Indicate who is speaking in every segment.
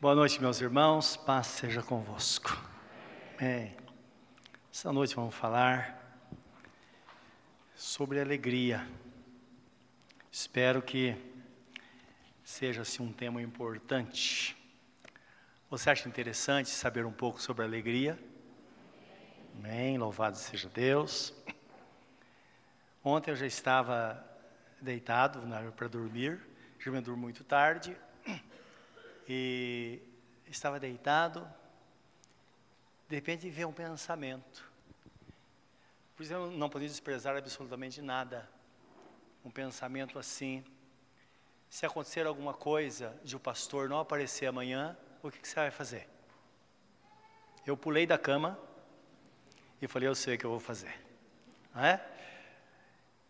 Speaker 1: Boa noite, meus irmãos. Paz seja convosco. Amém. Essa noite vamos falar sobre alegria. Espero que seja assim um tema importante. Você acha interessante saber um pouco sobre alegria? Amém. Louvado seja Deus. Ontem eu já estava deitado para dormir, já me durmo muito tarde e estava deitado, de repente veio um pensamento. Por isso eu não podia desprezar absolutamente nada. Um pensamento assim: se acontecer alguma coisa de o pastor não aparecer amanhã, o que, que você vai fazer? Eu pulei da cama e falei: eu sei o que eu vou fazer. Não é?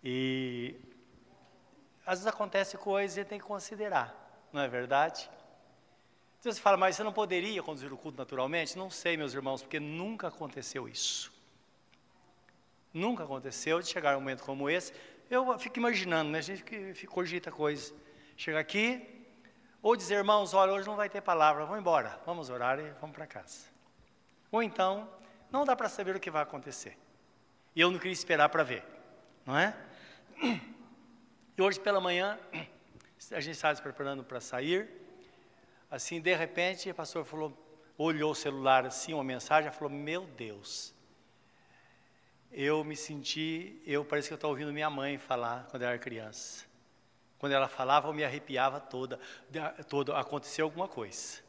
Speaker 1: E às vezes acontece coisa e tem que considerar, não é verdade? Então você fala, mas você não poderia conduzir o culto naturalmente? Não sei, meus irmãos, porque nunca aconteceu isso. Nunca aconteceu de chegar um momento como esse. Eu fico imaginando, né? A gente fica, cogita coisas. Chega aqui, ou dizer, irmãos, olha, hoje não vai ter palavra, vamos embora, vamos orar e vamos para casa. Ou então, não dá para saber o que vai acontecer. E eu não queria esperar para ver, não é? E hoje pela manhã, a gente estava se preparando para sair, Assim, de repente, o pastor falou, olhou o celular assim, uma mensagem, falou: Meu Deus, eu me senti, eu parece que eu estou ouvindo minha mãe falar quando eu era criança. Quando ela falava, eu me arrepiava toda, todo, aconteceu alguma coisa.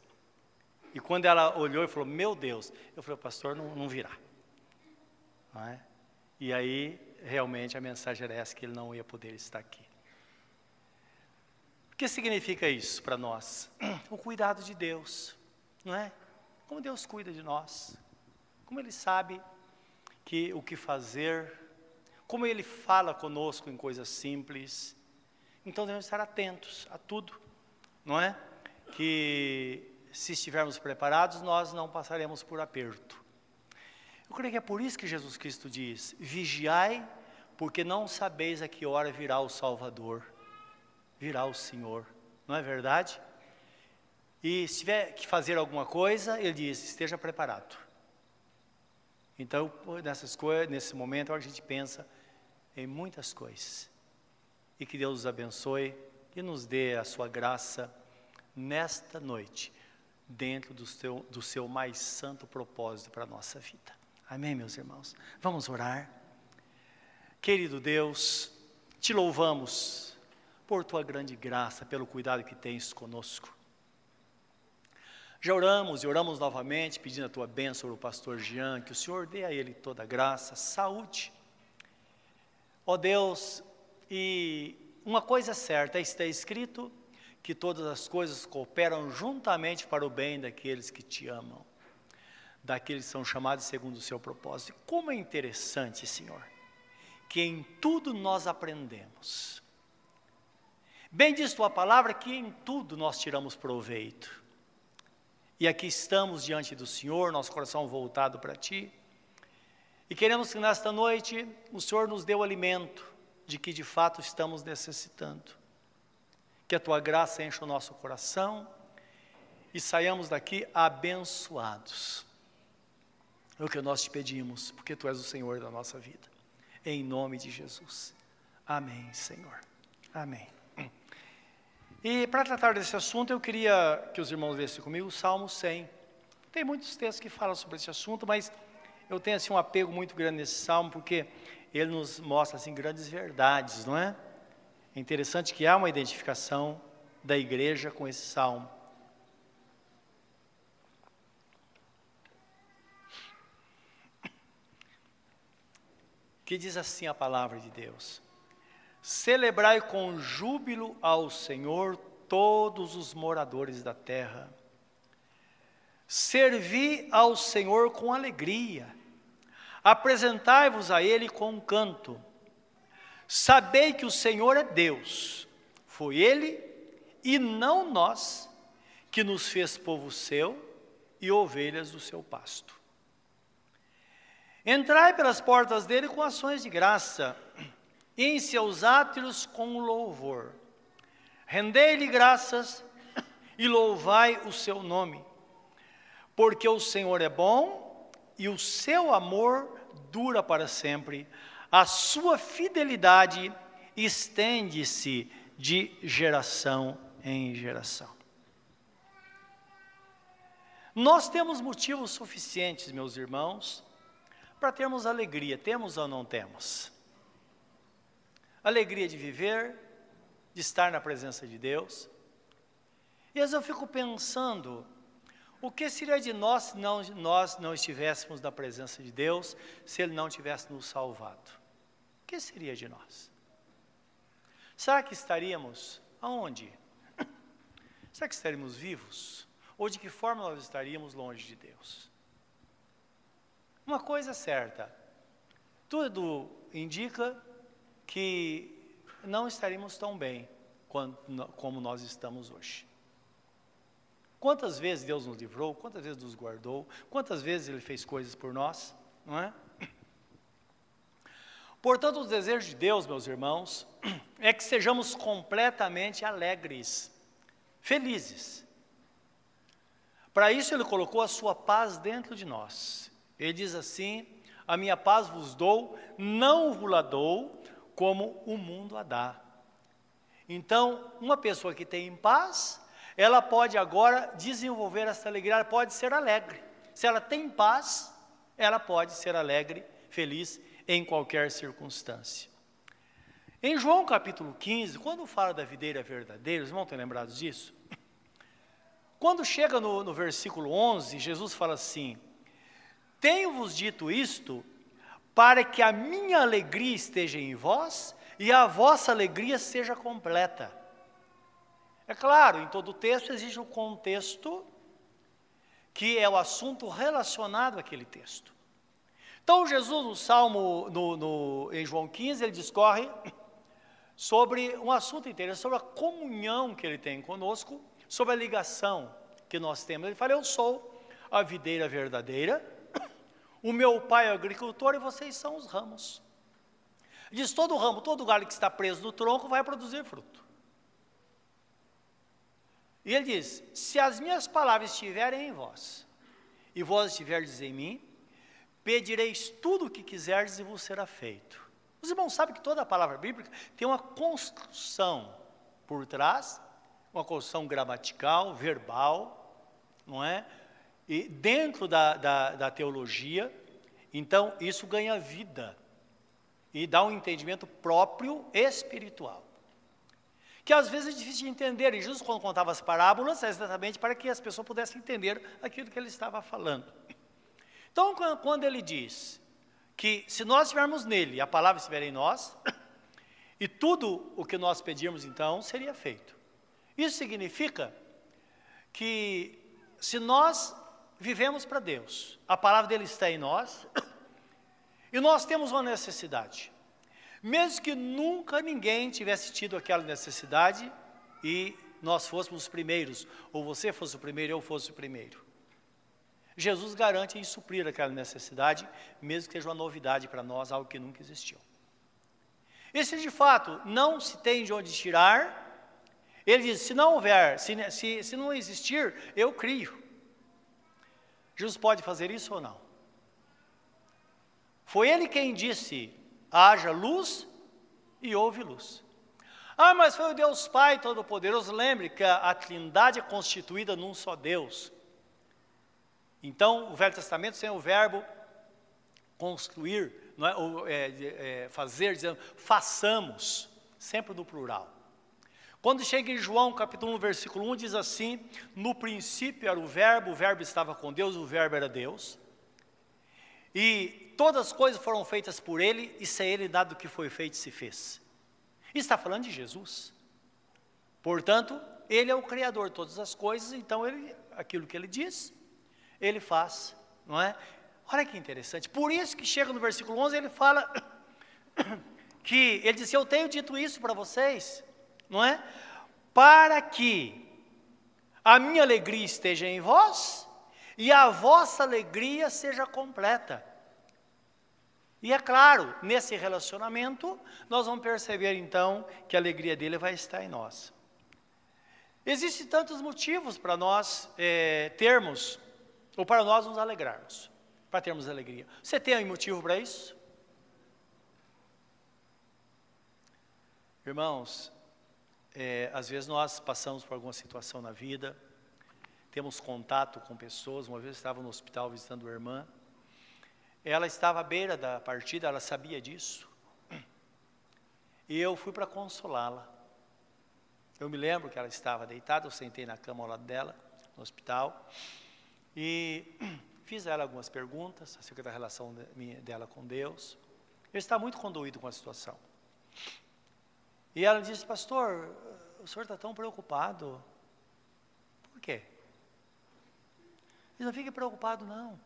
Speaker 1: E quando ela olhou e falou, meu Deus, eu falei, pastor, não, não virá. Não é? E aí, realmente, a mensagem era essa, que ele não ia poder estar aqui que significa isso para nós? O cuidado de Deus, não é? Como Deus cuida de nós, como Ele sabe que o que fazer, como Ele fala conosco em coisas simples. Então devemos estar atentos a tudo, não é? Que se estivermos preparados, nós não passaremos por aperto. Eu creio que é por isso que Jesus Cristo diz: vigiai, porque não sabeis a que hora virá o Salvador virá o Senhor, não é verdade? E se tiver que fazer alguma coisa, ele diz: esteja preparado. Então, nessas coisas, nesse momento, a gente pensa em muitas coisas. E que Deus nos abençoe e nos dê a sua graça nesta noite, dentro do seu, do seu mais santo propósito para a nossa vida. Amém, meus irmãos? Vamos orar. Querido Deus, te louvamos por tua grande graça, pelo cuidado que tens conosco. Já oramos e oramos novamente, pedindo a tua bênção sobre o pastor Jean, que o Senhor dê a ele toda a graça, saúde. Ó Deus, e uma coisa certa, está escrito que todas as coisas cooperam juntamente para o bem daqueles que te amam, daqueles que são chamados segundo o seu propósito. Como é interessante, Senhor, que em tudo nós aprendemos Bem diz tua palavra que em tudo nós tiramos proveito. E aqui estamos diante do Senhor, nosso coração voltado para ti. E queremos que nesta noite o Senhor nos dê o alimento de que de fato estamos necessitando. Que a tua graça encha o nosso coração e saiamos daqui abençoados. É o que nós te pedimos, porque tu és o Senhor da nossa vida. Em nome de Jesus. Amém, Senhor. Amém. E para tratar desse assunto, eu queria que os irmãos lessem comigo o Salmo 100. Tem muitos textos que falam sobre esse assunto, mas eu tenho assim um apego muito grande nesse salmo porque ele nos mostra assim grandes verdades, não é? É interessante que há uma identificação da igreja com esse salmo. Que diz assim a palavra de Deus: Celebrai com júbilo ao Senhor todos os moradores da terra. Servi ao Senhor com alegria. Apresentai-vos a Ele com um canto. Sabei que o Senhor é Deus. Foi Ele e não nós que nos fez povo seu e ovelhas do seu pasto. Entrai pelas portas dele com ações de graça em seus átrios com louvor. Rendei-lhe graças e louvai o seu nome, porque o Senhor é bom e o seu amor dura para sempre, a sua fidelidade estende-se de geração em geração. Nós temos motivos suficientes, meus irmãos, para termos alegria. Temos ou não temos? Alegria de viver, de estar na presença de Deus. E às vezes eu fico pensando, o que seria de nós se não, nós não estivéssemos na presença de Deus, se Ele não tivesse nos salvado? O que seria de nós? Será que estaríamos aonde? Será que estaríamos vivos? Ou de que forma nós estaríamos longe de Deus? Uma coisa é certa, tudo indica que não estaríamos tão bem como nós estamos hoje. Quantas vezes Deus nos livrou, quantas vezes nos guardou, quantas vezes Ele fez coisas por nós, não é? Portanto, o desejo de Deus, meus irmãos, é que sejamos completamente alegres, felizes. Para isso, Ele colocou a sua paz dentro de nós. Ele diz assim: A minha paz vos dou, não vos la dou como o mundo a dá. Então, uma pessoa que tem paz, ela pode agora desenvolver essa alegria, ela pode ser alegre. Se ela tem paz, ela pode ser alegre, feliz em qualquer circunstância. Em João capítulo 15, quando fala da videira verdadeira, os irmãos estão lembrados disso? Quando chega no, no versículo 11, Jesus fala assim: Tenho-vos dito isto para que a minha alegria esteja em vós e a vossa alegria seja completa. É claro, em todo texto existe um contexto que é o assunto relacionado àquele texto. Então, Jesus, no Salmo, no, no, em João 15, ele discorre sobre um assunto interessante, sobre a comunhão que ele tem conosco, sobre a ligação que nós temos. Ele fala: Eu sou a videira verdadeira, o meu pai é agricultor e vocês são os ramos. Diz: todo ramo, todo galho que está preso no tronco vai produzir fruto. E ele diz: Se as minhas palavras estiverem em vós, e vós estiverdes em mim, pedireis tudo o que quiserdes e vos será feito. Os irmãos sabem que toda a palavra bíblica tem uma construção por trás, uma construção gramatical, verbal, não é? E dentro da, da, da teologia, então isso ganha vida e dá um entendimento próprio espiritual que às vezes é difícil de entender. E Jesus, quando contava as parábolas, é exatamente para que as pessoas pudessem entender aquilo que ele estava falando. Então, quando ele diz que se nós estivermos nele, a palavra estiver em nós, e tudo o que nós pedirmos, então, seria feito. Isso significa que se nós vivemos para Deus, a palavra dele está em nós, e nós temos uma necessidade. Mesmo que nunca ninguém tivesse tido aquela necessidade e nós fôssemos os primeiros, ou você fosse o primeiro, eu fosse o primeiro. Jesus garante em suprir aquela necessidade, mesmo que seja uma novidade para nós, algo que nunca existiu. E se de fato não se tem de onde tirar, ele diz: se não houver, se, se, se não existir, eu crio. Jesus pode fazer isso ou não? Foi ele quem disse: haja luz e houve luz. Ah, mas foi o Deus Pai Todo-Poderoso. Lembre que a, Trindade é constituída num só Deus. Então, o Velho Testamento sem o verbo construir, não é, ou, é, é, fazer, dizendo façamos, sempre no plural. Quando chega em João capítulo 1, versículo 1, diz assim: No princípio era o Verbo, o Verbo estava com Deus, o Verbo era Deus. E todas as coisas foram feitas por ele, e sem ele nada do que foi feito se fez. Está falando de Jesus. Portanto, ele é o criador de todas as coisas, então ele, aquilo que ele diz, ele faz, não é? Olha que interessante. Por isso que chega no versículo 11, ele fala que ele disse: "Eu tenho dito isso para vocês", não é? Para que a minha alegria esteja em vós e a vossa alegria seja completa. E é claro, nesse relacionamento, nós vamos perceber então que a alegria dele vai estar em nós. Existem tantos motivos para nós é, termos, ou para nós nos alegrarmos, para termos alegria. Você tem um motivo para isso? Irmãos, é, às vezes nós passamos por alguma situação na vida, temos contato com pessoas. Uma vez eu estava no hospital visitando a irmã, ela estava à beira da partida, ela sabia disso, e eu fui para consolá-la. Eu me lembro que ela estava deitada, eu sentei na cama ao lado dela, no hospital, e fiz a ela algumas perguntas acerca da relação dela com Deus. Eu estava muito conduído com a situação. E ela disse, pastor, o senhor está tão preocupado. Por quê? Ele não fique preocupado, não.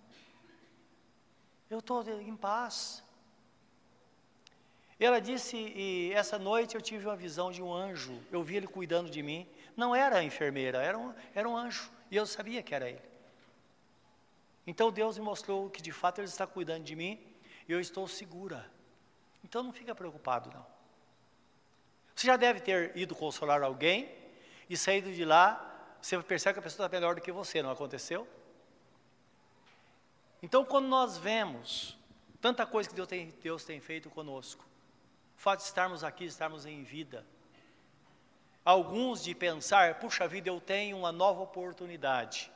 Speaker 1: Eu estou em paz. Ela disse, e essa noite eu tive uma visão de um anjo, eu vi ele cuidando de mim. Não era a enfermeira, era um, era um anjo, e eu sabia que era ele. Então Deus me mostrou que de fato ele está cuidando de mim, e eu estou segura. Então não fica preocupado, não. Você já deve ter ido consolar alguém, e saído de lá, você percebe que a pessoa está melhor do que você, não aconteceu? Então quando nós vemos tanta coisa que Deus tem, Deus tem feito conosco, o fato de estarmos aqui, estarmos em vida. Alguns de pensar, puxa vida, eu tenho uma nova oportunidade.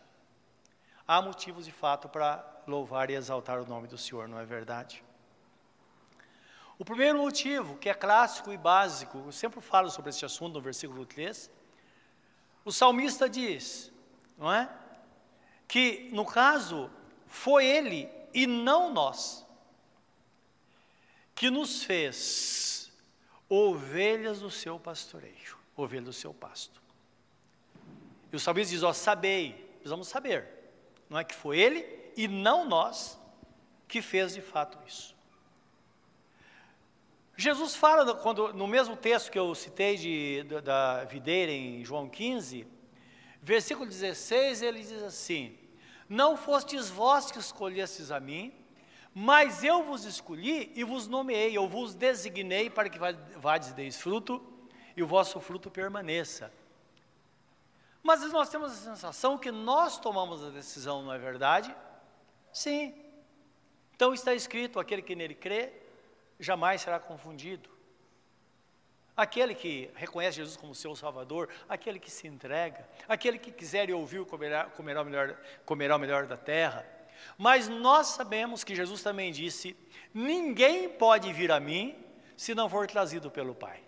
Speaker 1: Há motivos de fato para louvar e exaltar o nome do Senhor, não é verdade? O primeiro motivo, que é clássico e básico, eu sempre falo sobre este assunto no versículo 3, o salmista diz, não é? Que no caso foi ele e não nós que nos fez ovelhas do seu pastoreio, ovelhas do seu pasto. E o salmista diz: Ó, sabei, precisamos saber, não é que foi ele e não nós que fez de fato isso. Jesus fala, quando, no mesmo texto que eu citei de, da, videira em João 15, versículo 16, ele diz assim: Não fostes vós que escolhestes a mim, mas eu vos escolhi e vos nomeei, eu vos designei para que vades deis fruto e o vosso fruto permaneça. Mas nós temos a sensação que nós tomamos a decisão, não é verdade? Sim. Então está escrito: aquele que nele crê jamais será confundido. Aquele que reconhece Jesus como seu Salvador, aquele que se entrega, aquele que quiser e ouvir comerá, comerá, o melhor, comerá o melhor da terra mas nós sabemos que Jesus também disse: ninguém pode vir a mim se não for trazido pelo Pai.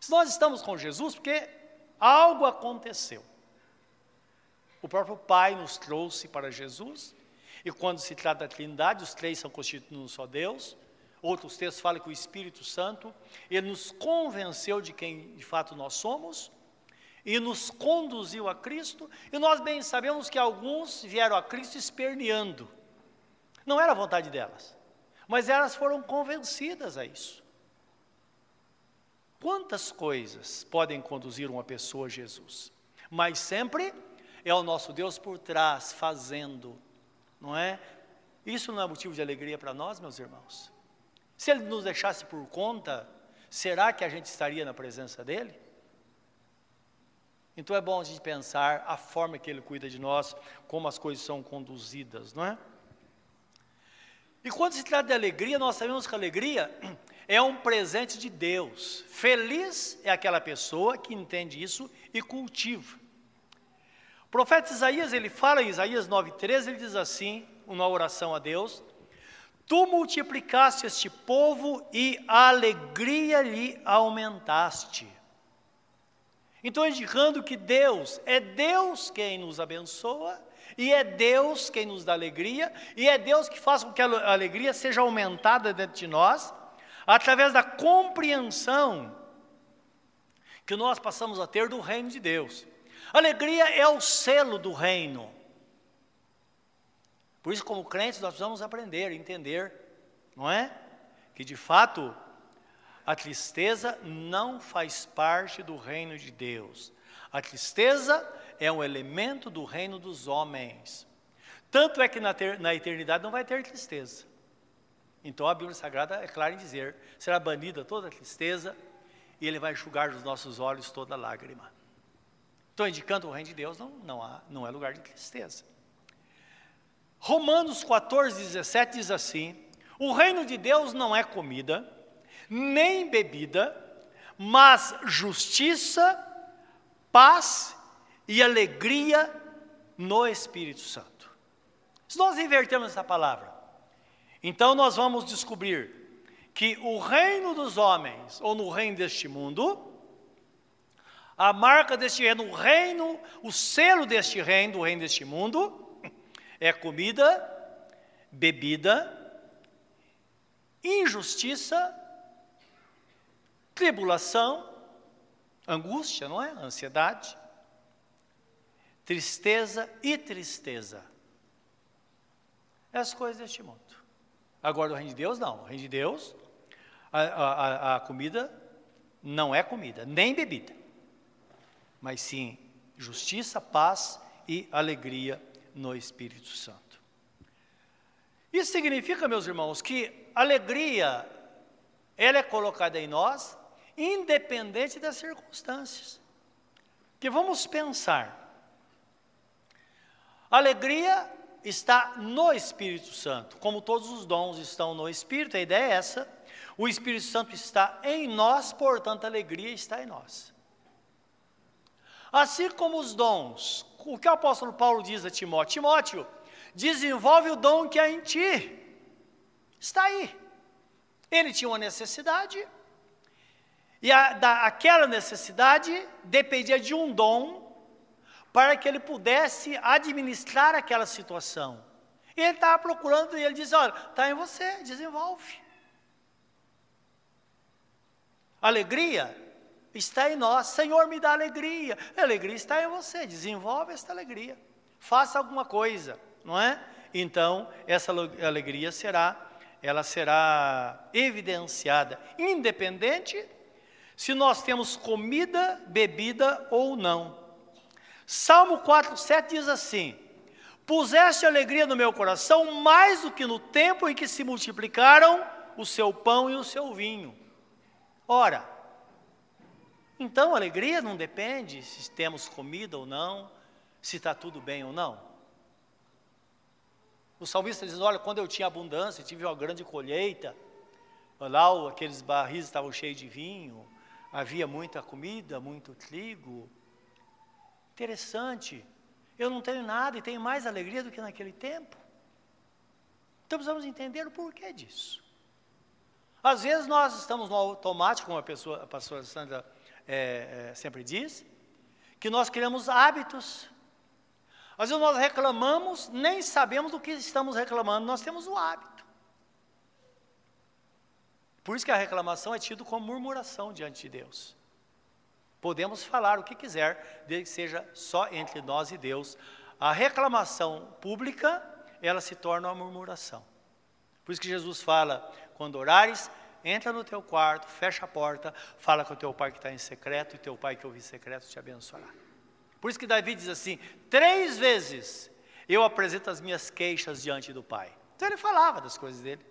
Speaker 1: Se nós estamos com Jesus, porque algo aconteceu. O próprio Pai nos trouxe para Jesus, e quando se trata da Trindade, os três são constituídos num só Deus. Outros textos falam que o Espírito Santo, ele nos convenceu de quem de fato nós somos, e nos conduziu a Cristo, e nós bem sabemos que alguns vieram a Cristo esperneando. Não era a vontade delas, mas elas foram convencidas a isso. Quantas coisas podem conduzir uma pessoa a Jesus? Mas sempre é o nosso Deus por trás, fazendo, não é? Isso não é motivo de alegria para nós, meus irmãos? Se Ele nos deixasse por conta, será que a gente estaria na presença dEle? Então é bom a gente pensar a forma que Ele cuida de nós, como as coisas são conduzidas, não é? E quando se trata de alegria, nós sabemos que a alegria é um presente de Deus. Feliz é aquela pessoa que entende isso e cultiva. O profeta Isaías, ele fala em Isaías 9,13, ele diz assim, uma oração a Deus: Tu multiplicaste este povo e a alegria lhe aumentaste. Então, indicando que Deus, é Deus quem nos abençoa, e é Deus quem nos dá alegria, e é Deus que faz com que a alegria seja aumentada dentro de nós, através da compreensão que nós passamos a ter do reino de Deus. Alegria é o selo do reino. Por isso, como crentes, nós precisamos aprender, entender, não é? Que de fato a tristeza não faz parte do reino de Deus. A tristeza é um elemento do reino dos homens. Tanto é que na, ter, na eternidade não vai ter tristeza. Então a Bíblia Sagrada é clara em dizer: será banida toda tristeza e Ele vai enxugar dos nossos olhos toda lágrima. Estou indicando o reino de Deus, não, não, há, não é lugar de tristeza. Romanos 14, 17 diz assim: O reino de Deus não é comida, nem bebida, mas justiça, paz e alegria no Espírito Santo. Se nós invertermos essa palavra, então nós vamos descobrir que o reino dos homens, ou no reino deste mundo, a marca deste reino, o reino, o selo deste reino, do reino deste mundo, é comida, bebida, injustiça, tribulação, angústia, não é? Ansiedade, tristeza e tristeza. As coisas deste mundo. Agora, o reino de Deus, não. O reino de Deus, a, a, a comida não é comida, nem bebida, mas sim justiça, paz e alegria no Espírito Santo. Isso significa, meus irmãos, que alegria ela é colocada em nós independente das circunstâncias. Que vamos pensar. Alegria está no Espírito Santo, como todos os dons estão no Espírito, a ideia é essa. O Espírito Santo está em nós, portanto, a alegria está em nós. Assim como os dons, o que o apóstolo Paulo diz a Timóteo: Timóteo, desenvolve o dom que há em ti, está aí. Ele tinha uma necessidade, e a, da, aquela necessidade dependia de um dom para que ele pudesse administrar aquela situação. E ele estava procurando e ele diz: Olha, está em você, desenvolve. Alegria está em nós. Senhor, me dá alegria. A alegria está em você. Desenvolve esta alegria. Faça alguma coisa, não é? Então, essa alegria será, ela será evidenciada, independente se nós temos comida, bebida ou não. Salmo 4, 7 diz assim: Puseste alegria no meu coração mais do que no tempo em que se multiplicaram o seu pão e o seu vinho. Ora, então alegria não depende se temos comida ou não, se está tudo bem ou não. O salmista diz: Olha, quando eu tinha abundância, tive uma grande colheita, lá aqueles barris estavam cheios de vinho, havia muita comida, muito trigo. Interessante. Eu não tenho nada e tenho mais alegria do que naquele tempo. Então precisamos entender o porquê disso. Às vezes nós estamos no automático, como a, pessoa, a pastora Sandra é, é, sempre diz, que nós criamos hábitos. Às vezes nós reclamamos, nem sabemos do que estamos reclamando, nós temos o hábito. Por isso que a reclamação é tido como murmuração diante de Deus. Podemos falar o que quiser, desde que seja só entre nós e Deus. A reclamação pública, ela se torna uma murmuração. Por isso que Jesus fala, quando orares, entra no teu quarto, fecha a porta, fala com o teu pai que está em secreto, e teu pai que ouve secreto te abençoará. Por isso que Davi diz assim: três vezes eu apresento as minhas queixas diante do pai. Então ele falava das coisas dele.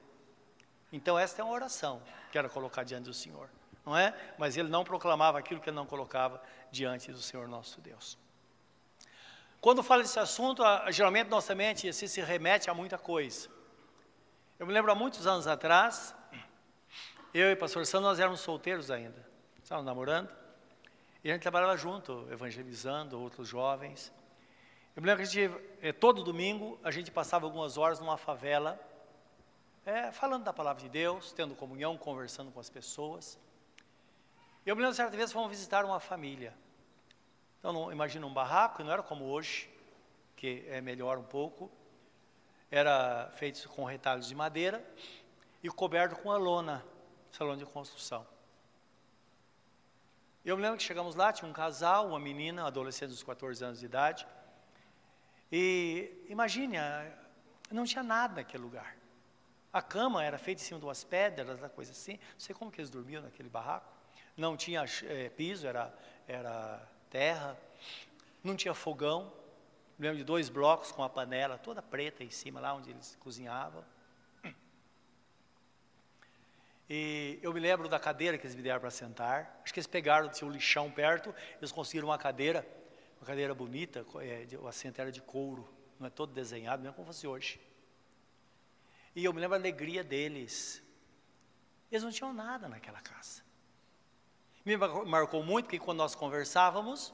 Speaker 1: Então, esta é uma oração que era colocar diante do Senhor, não é? Mas ele não proclamava aquilo que ele não colocava diante do Senhor nosso Deus. Quando fala desse assunto, geralmente nossa mente assim, se remete a muita coisa. Eu me lembro há muitos anos atrás, eu e o pastor Sandro, nós éramos solteiros ainda, estávamos namorando, e a gente trabalhava junto, evangelizando outros jovens. Eu me lembro que a gente, eh, todo domingo, a gente passava algumas horas numa favela, é, falando da palavra de Deus, tendo comunhão, conversando com as pessoas. Eu me lembro certa vez fomos visitar uma família. Então, não, imagina um barraco, não era como hoje, que é melhor um pouco. Era feito com retalhos de madeira e coberto com a lona, salão de construção. Eu me lembro que chegamos lá, tinha um casal, uma menina, um adolescente dos 14 anos de idade. E imagine, não tinha nada naquele lugar. A cama era feita em cima de umas pedras, uma coisa assim. Não sei como que eles dormiam naquele barraco. Não tinha é, piso, era, era terra. Não tinha fogão. Lembro de dois blocos com a panela toda preta em cima, lá onde eles cozinhavam. E eu me lembro da cadeira que eles me deram para sentar. Acho que eles pegaram, tinha um lixão perto, eles conseguiram uma cadeira uma cadeira bonita, é, o assento era de couro, não é todo desenhado, não é como fosse hoje. E eu me lembro a alegria deles. Eles não tinham nada naquela casa. Me marcou muito que quando nós conversávamos,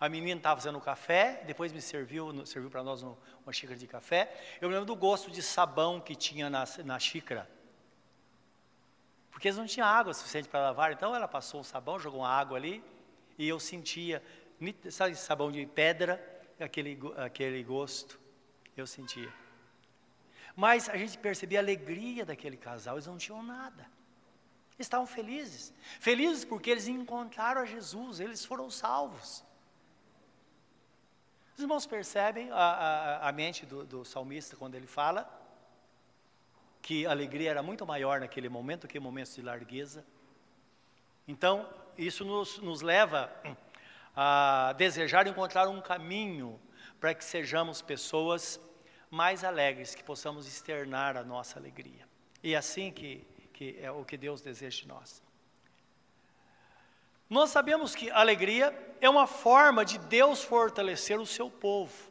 Speaker 1: a menina estava fazendo café, depois me serviu, serviu para nós uma xícara de café. Eu me lembro do gosto de sabão que tinha na, na xícara. Porque eles não tinham água suficiente para lavar, então ela passou o sabão, jogou uma água ali, e eu sentia, sabe, sabão de pedra, aquele, aquele gosto, eu sentia. Mas a gente percebia a alegria daquele casal, eles não tinham nada. Eles estavam felizes. Felizes porque eles encontraram a Jesus, eles foram salvos. Os irmãos percebem a, a, a mente do, do salmista quando ele fala que a alegria era muito maior naquele momento que momentos de largueza. Então, isso nos, nos leva a desejar encontrar um caminho para que sejamos pessoas mais alegres, que possamos externar a nossa alegria. E é assim que, que é o que Deus deseja de nós. Nós sabemos que alegria é uma forma de Deus fortalecer o seu povo.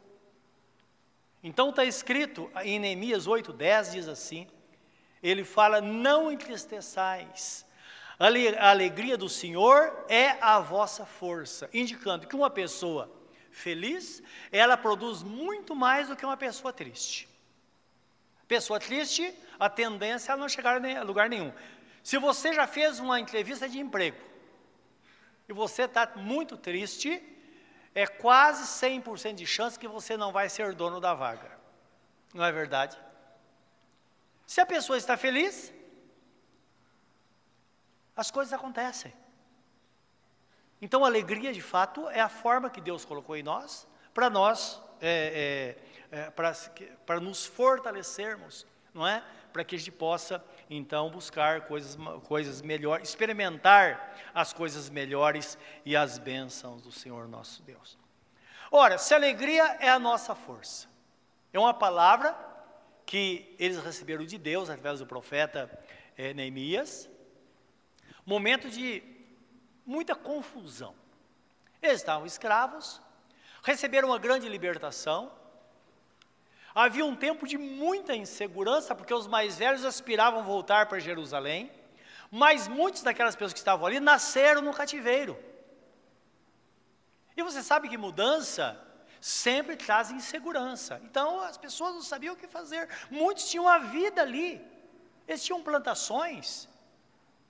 Speaker 1: Então está escrito em Neemias 8,10 diz assim: ele fala, não entristeçais, a alegria do Senhor é a vossa força, indicando que uma pessoa feliz, ela produz muito mais do que uma pessoa triste. Pessoa triste, a tendência é não chegar a lugar nenhum. Se você já fez uma entrevista de emprego e você está muito triste, é quase 100% de chance que você não vai ser dono da vaga. Não é verdade? Se a pessoa está feliz, as coisas acontecem. Então, alegria, de fato, é a forma que Deus colocou em nós, para nós, é, é, é, para nos fortalecermos, não é? Para que a gente possa, então, buscar coisas, coisas melhores, experimentar as coisas melhores e as bênçãos do Senhor nosso Deus. Ora, se alegria é a nossa força, é uma palavra que eles receberam de Deus através do profeta é, Neemias, momento de muita confusão. Eles estavam escravos, receberam uma grande libertação. Havia um tempo de muita insegurança, porque os mais velhos aspiravam voltar para Jerusalém, mas muitos daquelas pessoas que estavam ali nasceram no cativeiro. E você sabe que mudança sempre traz insegurança. Então as pessoas não sabiam o que fazer. Muitos tinham a vida ali, eles tinham plantações,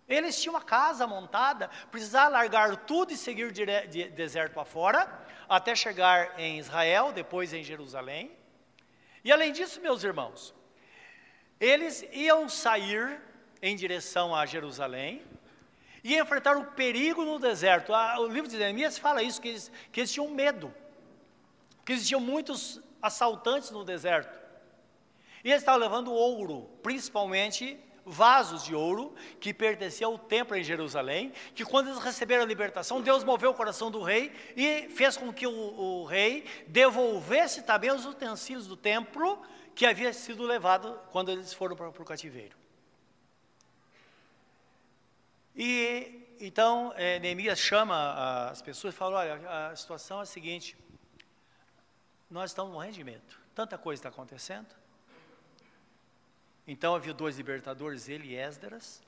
Speaker 1: eles tinham uma casa montada, precisavam largar tudo e seguir dire, de, deserto afora, até chegar em Israel, depois em Jerusalém. E além disso, meus irmãos, eles iam sair em direção a Jerusalém e enfrentar o perigo no deserto. o livro de Neemias fala isso, que eles, que eles tinham medo, que existiam muitos assaltantes no deserto. E eles estavam levando ouro, principalmente vasos de ouro que pertenciam ao templo em Jerusalém, que quando eles receberam a libertação, Deus moveu o coração do rei e fez com que o, o rei devolvesse também os utensílios do templo que havia sido levado quando eles foram para, para o cativeiro. E então é, Neemias chama as pessoas e fala: olha, a situação é a seguinte, nós estamos morrendo de medo, tanta coisa está acontecendo, então havia dois libertadores, ele e Esdras,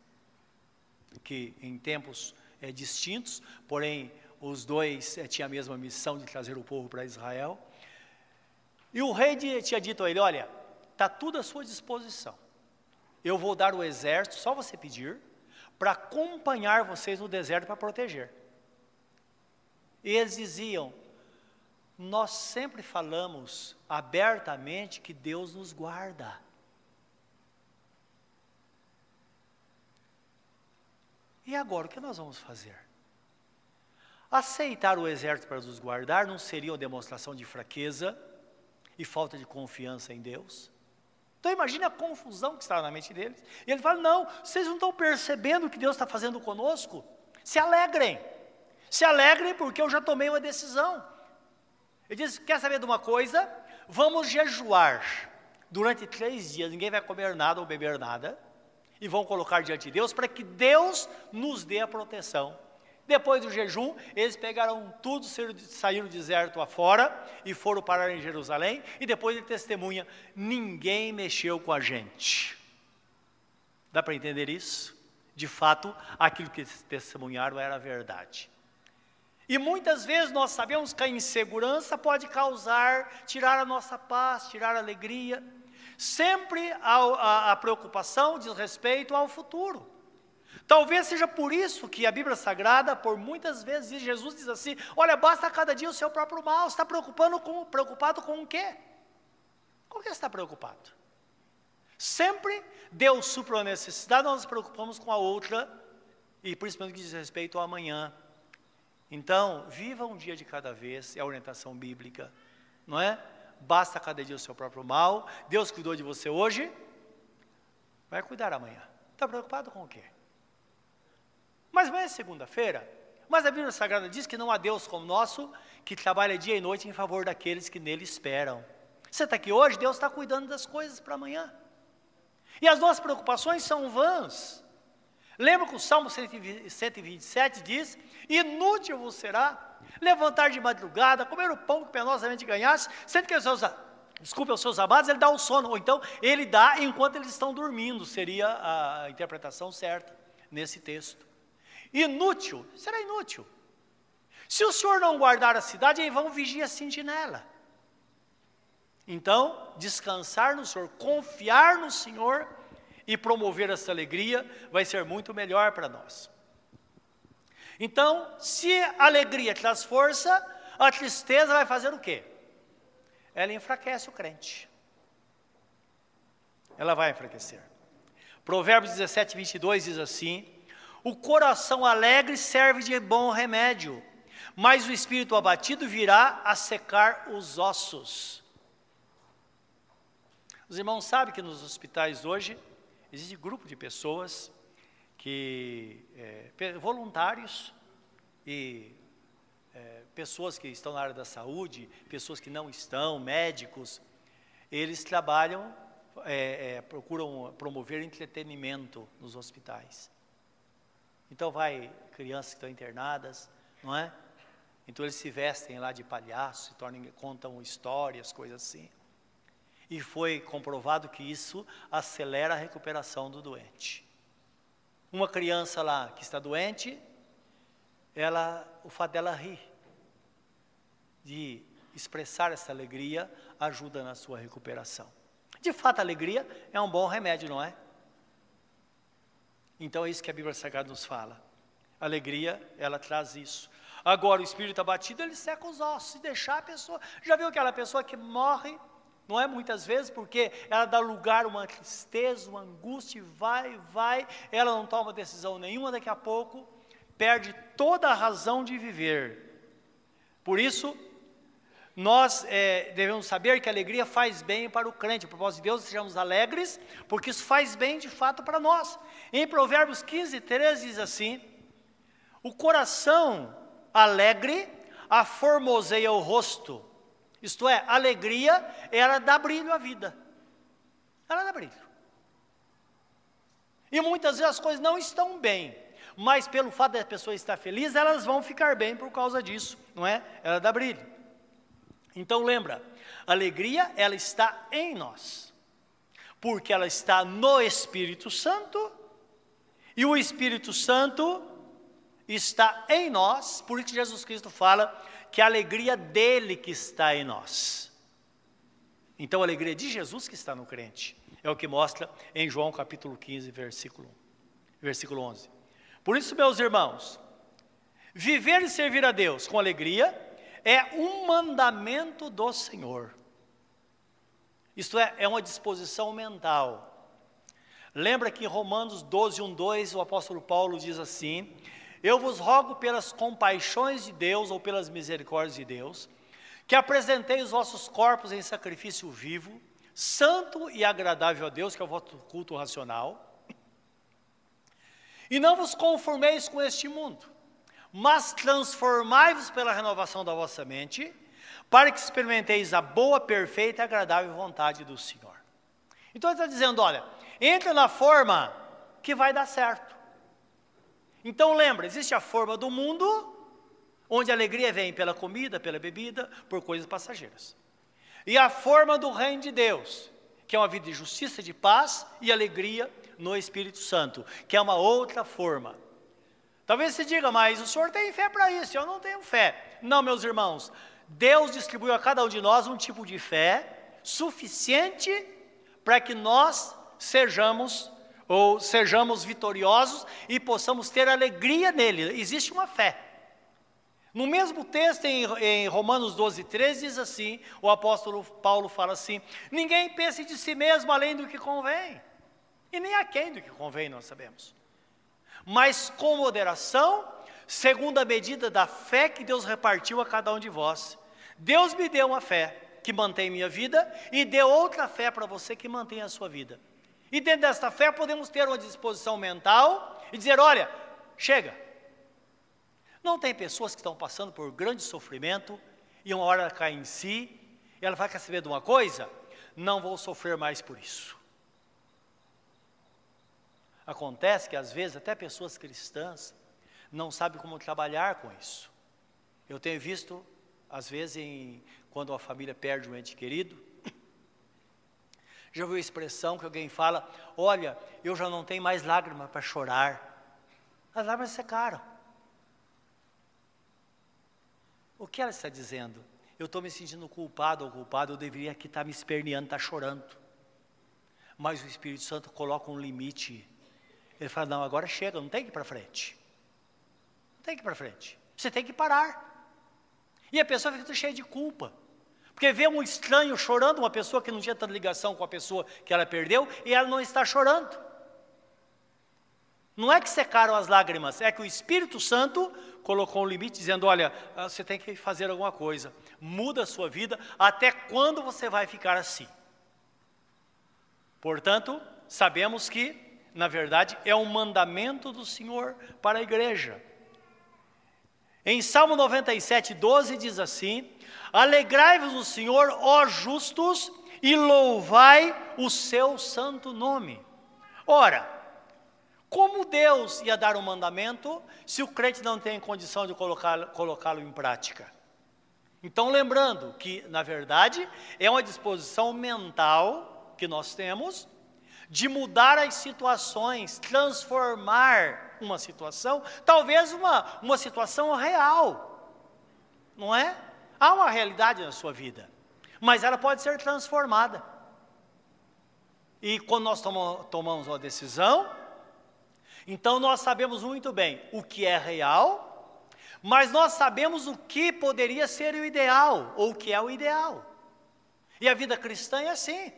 Speaker 1: que em tempos é, distintos, porém os dois é, tinham a mesma missão de trazer o povo para Israel. E o rei de, tinha dito a ele: Olha, está tudo à sua disposição. Eu vou dar o exército, só você pedir, para acompanhar vocês no deserto para proteger. E eles diziam: Nós sempre falamos abertamente que Deus nos guarda. E agora, o que nós vamos fazer? Aceitar o exército para nos guardar não seria uma demonstração de fraqueza e falta de confiança em Deus? Então imagine a confusão que estava na mente deles. E ele fala: não, vocês não estão percebendo o que Deus está fazendo conosco? Se alegrem. Se alegrem porque eu já tomei uma decisão. Ele diz: quer saber de uma coisa? Vamos jejuar durante três dias, ninguém vai comer nada ou beber nada e vão colocar diante de Deus para que Deus nos dê a proteção. Depois do jejum, eles pegaram tudo, saíram do deserto afora e foram parar em Jerusalém. E depois ele testemunha: ninguém mexeu com a gente. Dá para entender isso? De fato, aquilo que eles testemunharam era verdade. E muitas vezes nós sabemos que a insegurança pode causar, tirar a nossa paz, tirar a alegria. Sempre a, a, a preocupação diz respeito ao futuro. Talvez seja por isso que a Bíblia Sagrada, por muitas vezes, Jesus diz assim: Olha, basta cada dia o seu próprio mal. Está preocupando com, preocupado com o quê? Com o que está preocupado? Sempre Deus supra a necessidade, nós nos preocupamos com a outra, e principalmente diz respeito ao amanhã. Então, viva um dia de cada vez, é a orientação bíblica, não é? Basta cada dia o seu próprio mal. Deus cuidou de você hoje, vai cuidar amanhã. Está preocupado com o quê? Mas amanhã é segunda-feira. Mas a Bíblia Sagrada diz que não há Deus como nosso, que trabalha dia e noite em favor daqueles que nele esperam. Você está aqui hoje, Deus está cuidando das coisas para amanhã. E as nossas preocupações são vãs. Lembra que o Salmo 127 diz: Inútil vos será levantar de madrugada, comer o pão que penosamente ganhasse, sendo que os seus, desculpe, os seus amados, ele dá o sono, ou então ele dá enquanto eles estão dormindo, seria a interpretação certa nesse texto. Inútil, será inútil. Se o Senhor não guardar a cidade, aí vão vigiar a sentinela. Então, descansar no Senhor, confiar no Senhor, e promover essa alegria vai ser muito melhor para nós. Então, se a alegria traz força, a tristeza vai fazer o quê? Ela enfraquece o crente. Ela vai enfraquecer. Provérbios 17, 22 diz assim: O coração alegre serve de bom remédio, mas o espírito abatido virá a secar os ossos. Os irmãos sabem que nos hospitais hoje Existe grupo de pessoas que, é, voluntários e é, pessoas que estão na área da saúde, pessoas que não estão, médicos, eles trabalham, é, é, procuram promover entretenimento nos hospitais. Então vai crianças que estão internadas, não é? Então eles se vestem lá de palhaço, se tornam, contam histórias, coisas assim e foi comprovado que isso acelera a recuperação do doente. Uma criança lá que está doente, ela, o fato dela rir, de expressar essa alegria, ajuda na sua recuperação. De fato, a alegria é um bom remédio, não é? Então é isso que a Bíblia Sagrada nos fala. A alegria, ela traz isso. Agora, o espírito abatido, ele seca os ossos, se deixar a pessoa. Já viu aquela pessoa que morre não é muitas vezes porque ela dá lugar a uma tristeza, uma angústia, vai, vai, ela não toma decisão nenhuma, daqui a pouco perde toda a razão de viver. Por isso, nós é, devemos saber que a alegria faz bem para o crente. A propósito de Deus, sejamos alegres, porque isso faz bem de fato para nós. Em Provérbios 15, 13 diz assim: O coração alegre aformoseia o rosto, isto é, alegria, ela dá brilho à vida. Ela dá brilho. E muitas vezes as coisas não estão bem, mas pelo fato da pessoa estar feliz, elas vão ficar bem por causa disso, não é? Ela dá brilho. Então lembra, alegria ela está em nós, porque ela está no Espírito Santo, e o Espírito Santo está em nós, por isso Jesus Cristo fala que a alegria dele que está em nós. Então a alegria de Jesus que está no crente é o que mostra em João capítulo 15, versículo, versículo 11. Por isso, meus irmãos, viver e servir a Deus com alegria é um mandamento do Senhor. Isto é, é uma disposição mental. Lembra que em Romanos 12, 1, 2, o apóstolo Paulo diz assim: eu vos rogo pelas compaixões de Deus ou pelas misericórdias de Deus, que apresentei os vossos corpos em sacrifício vivo, santo e agradável a Deus, que é o vosso culto racional. E não vos conformeis com este mundo, mas transformai-vos pela renovação da vossa mente, para que experimenteis a boa, perfeita e agradável vontade do Senhor. Então ele está dizendo: olha, entra na forma que vai dar certo. Então lembra, existe a forma do mundo, onde a alegria vem pela comida, pela bebida, por coisas passageiras. E a forma do reino de Deus, que é uma vida de justiça, de paz e alegria no Espírito Santo, que é uma outra forma. Talvez você diga, mas o senhor tem fé para isso, eu não tenho fé. Não, meus irmãos, Deus distribuiu a cada um de nós um tipo de fé suficiente para que nós sejamos ou sejamos vitoriosos e possamos ter alegria nele. Existe uma fé. No mesmo texto, em, em, Romanos 12, 13, diz assim: o apóstolo Paulo fala assim: ninguém pense de si mesmo além do que convém, e nem a quem do que convém, nós sabemos. Mas com moderação, segundo a medida da fé que Deus repartiu a cada um de vós. Deus me deu uma fé que mantém minha vida, e deu outra fé para você que mantém a sua vida. E dentro desta fé podemos ter uma disposição mental e dizer: olha, chega. Não tem pessoas que estão passando por grande sofrimento e uma hora ela cai em si e ela vai saber de uma coisa? Não vou sofrer mais por isso. Acontece que às vezes até pessoas cristãs não sabem como trabalhar com isso. Eu tenho visto, às vezes, em, quando a família perde um ente querido, já ouviu a expressão que alguém fala: Olha, eu já não tenho mais lágrima para chorar. As lágrimas secaram. O que ela está dizendo? Eu estou me sentindo culpado ou culpado, eu deveria aqui estar me esperneando, estar chorando. Mas o Espírito Santo coloca um limite. Ele fala: Não, agora chega, não tem que ir para frente. Não tem que ir para frente. Você tem que parar. E a pessoa fica cheia de culpa. Porque vê um estranho chorando, uma pessoa que não tinha tanta ligação com a pessoa que ela perdeu, e ela não está chorando. Não é que secaram as lágrimas, é que o Espírito Santo colocou um limite dizendo: olha, ah, você tem que fazer alguma coisa, muda a sua vida, até quando você vai ficar assim? Portanto, sabemos que, na verdade, é um mandamento do Senhor para a igreja. Em Salmo 97, 12 diz assim: Alegrai-vos no Senhor, ó justos, e louvai o seu santo nome. Ora, como Deus ia dar um mandamento se o crente não tem condição de colocá-lo colocá em prática? Então, lembrando que, na verdade, é uma disposição mental que nós temos de mudar as situações, transformar uma situação, talvez uma, uma situação real, não é? Há uma realidade na sua vida, mas ela pode ser transformada. E quando nós tomamos uma decisão, então nós sabemos muito bem o que é real, mas nós sabemos o que poderia ser o ideal, ou o que é o ideal. E a vida cristã é assim.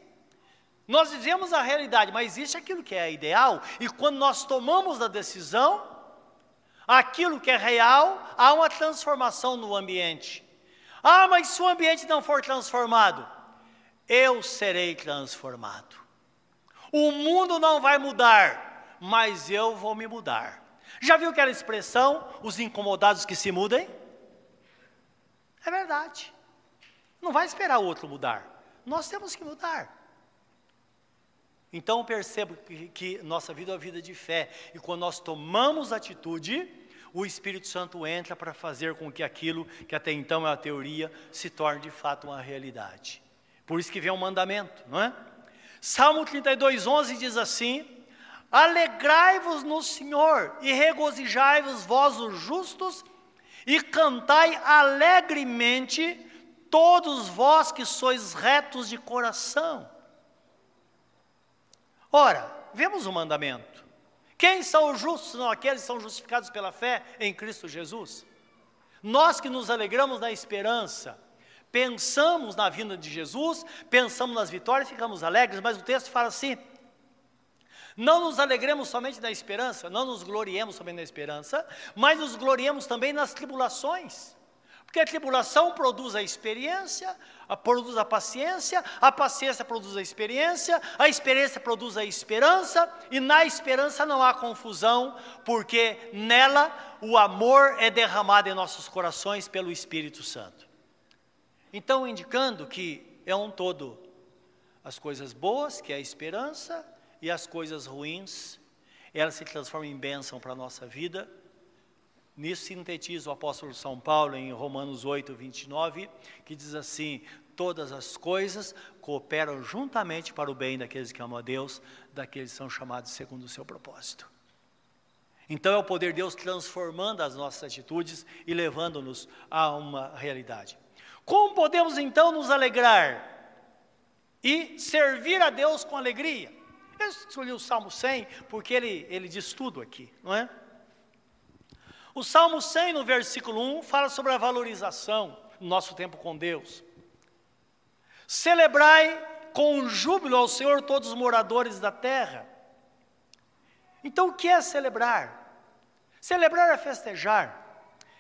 Speaker 1: Nós vivemos a realidade, mas existe aquilo que é ideal, e quando nós tomamos a decisão, aquilo que é real, há uma transformação no ambiente. Ah, mas se o ambiente não for transformado, eu serei transformado. O mundo não vai mudar, mas eu vou me mudar. Já viu aquela expressão, os incomodados que se mudem? É verdade. Não vai esperar o outro mudar. Nós temos que mudar. Então percebo que, que, nossa vida é uma vida de fé. E quando nós tomamos atitude, o Espírito Santo entra para fazer com que aquilo que até então é uma teoria se torne de fato uma realidade. Por isso que vem um mandamento, não é? Salmo 32, 11 diz assim: Alegrai-vos no Senhor e regozijai-vos, vós os justos, e cantai alegremente, todos vós que sois retos de coração. Ora, vemos o mandamento. Quem são os justos? Não, aqueles que são justificados pela fé em Cristo Jesus. Nós que nos alegramos na esperança, pensamos na vinda de Jesus, pensamos nas vitórias, ficamos alegres, mas o texto fala assim: não nos alegremos somente na esperança, não nos gloriemos somente na esperança, mas nos gloriemos também nas tribulações. Porque a tribulação produz a experiência, a, produz a paciência, a paciência produz a experiência, a experiência produz a esperança, e na esperança não há confusão, porque nela o amor é derramado em nossos corações pelo Espírito Santo. Então, indicando que é um todo as coisas boas, que é a esperança, e as coisas ruins, elas se transformam em bênção para a nossa vida Nisso sintetiza o apóstolo São Paulo em Romanos 8, 29, que diz assim: Todas as coisas cooperam juntamente para o bem daqueles que amam a Deus, daqueles que são chamados segundo o seu propósito. Então é o poder de Deus transformando as nossas atitudes e levando-nos a uma realidade. Como podemos então nos alegrar e servir a Deus com alegria? Eu escolhi o Salmo 100 porque ele, ele diz tudo aqui, não é? O Salmo 100, no versículo 1, fala sobre a valorização no nosso tempo com Deus. Celebrai com júbilo ao Senhor todos os moradores da terra. Então, o que é celebrar? Celebrar é festejar.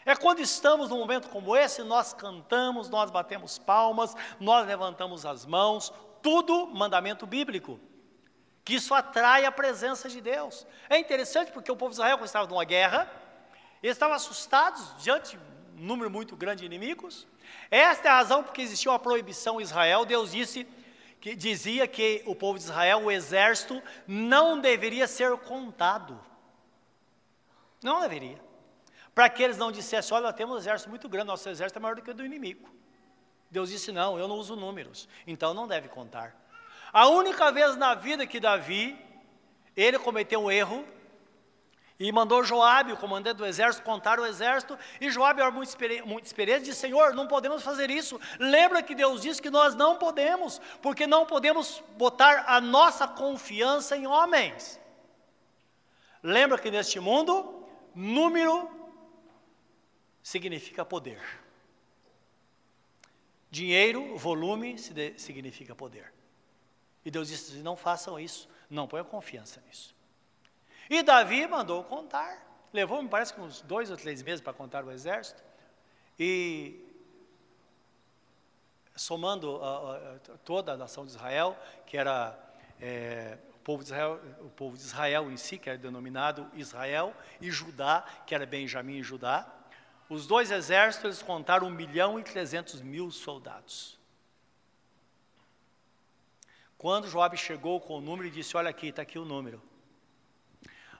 Speaker 1: É quando estamos num momento como esse, nós cantamos, nós batemos palmas, nós levantamos as mãos, tudo mandamento bíblico. Que isso atrai a presença de Deus. É interessante porque o povo de Israel, quando estava numa guerra, eles estavam assustados diante de um número muito grande de inimigos. Esta é a razão porque existia uma proibição em Israel. Deus disse que dizia que o povo de Israel, o exército, não deveria ser contado. Não deveria. Para que eles não dissessem, olha, nós temos um exército muito grande, nosso exército é maior do que o do inimigo. Deus disse, não, eu não uso números, então não deve contar. A única vez na vida que Davi, ele cometeu um erro, e mandou Joabe, o comandante do exército, contar o exército, e Joabe era muito, experiente, muito experiente, disse, Senhor, não podemos fazer isso. Lembra que Deus disse que nós não podemos, porque não podemos botar a nossa confiança em homens. Lembra que neste mundo, número significa poder. Dinheiro, volume, significa poder. E Deus disse, não façam isso, não ponham confiança nisso. E Davi mandou contar. Levou, me parece, uns dois ou três meses para contar o exército. E somando toda a nação de Israel, que era é, o, povo de Israel, o povo de Israel em si, que era denominado Israel, e Judá, que era Benjamim e Judá, os dois exércitos eles contaram um milhão e trezentos mil soldados. Quando Joabe chegou com o número e disse, olha aqui, está aqui o número.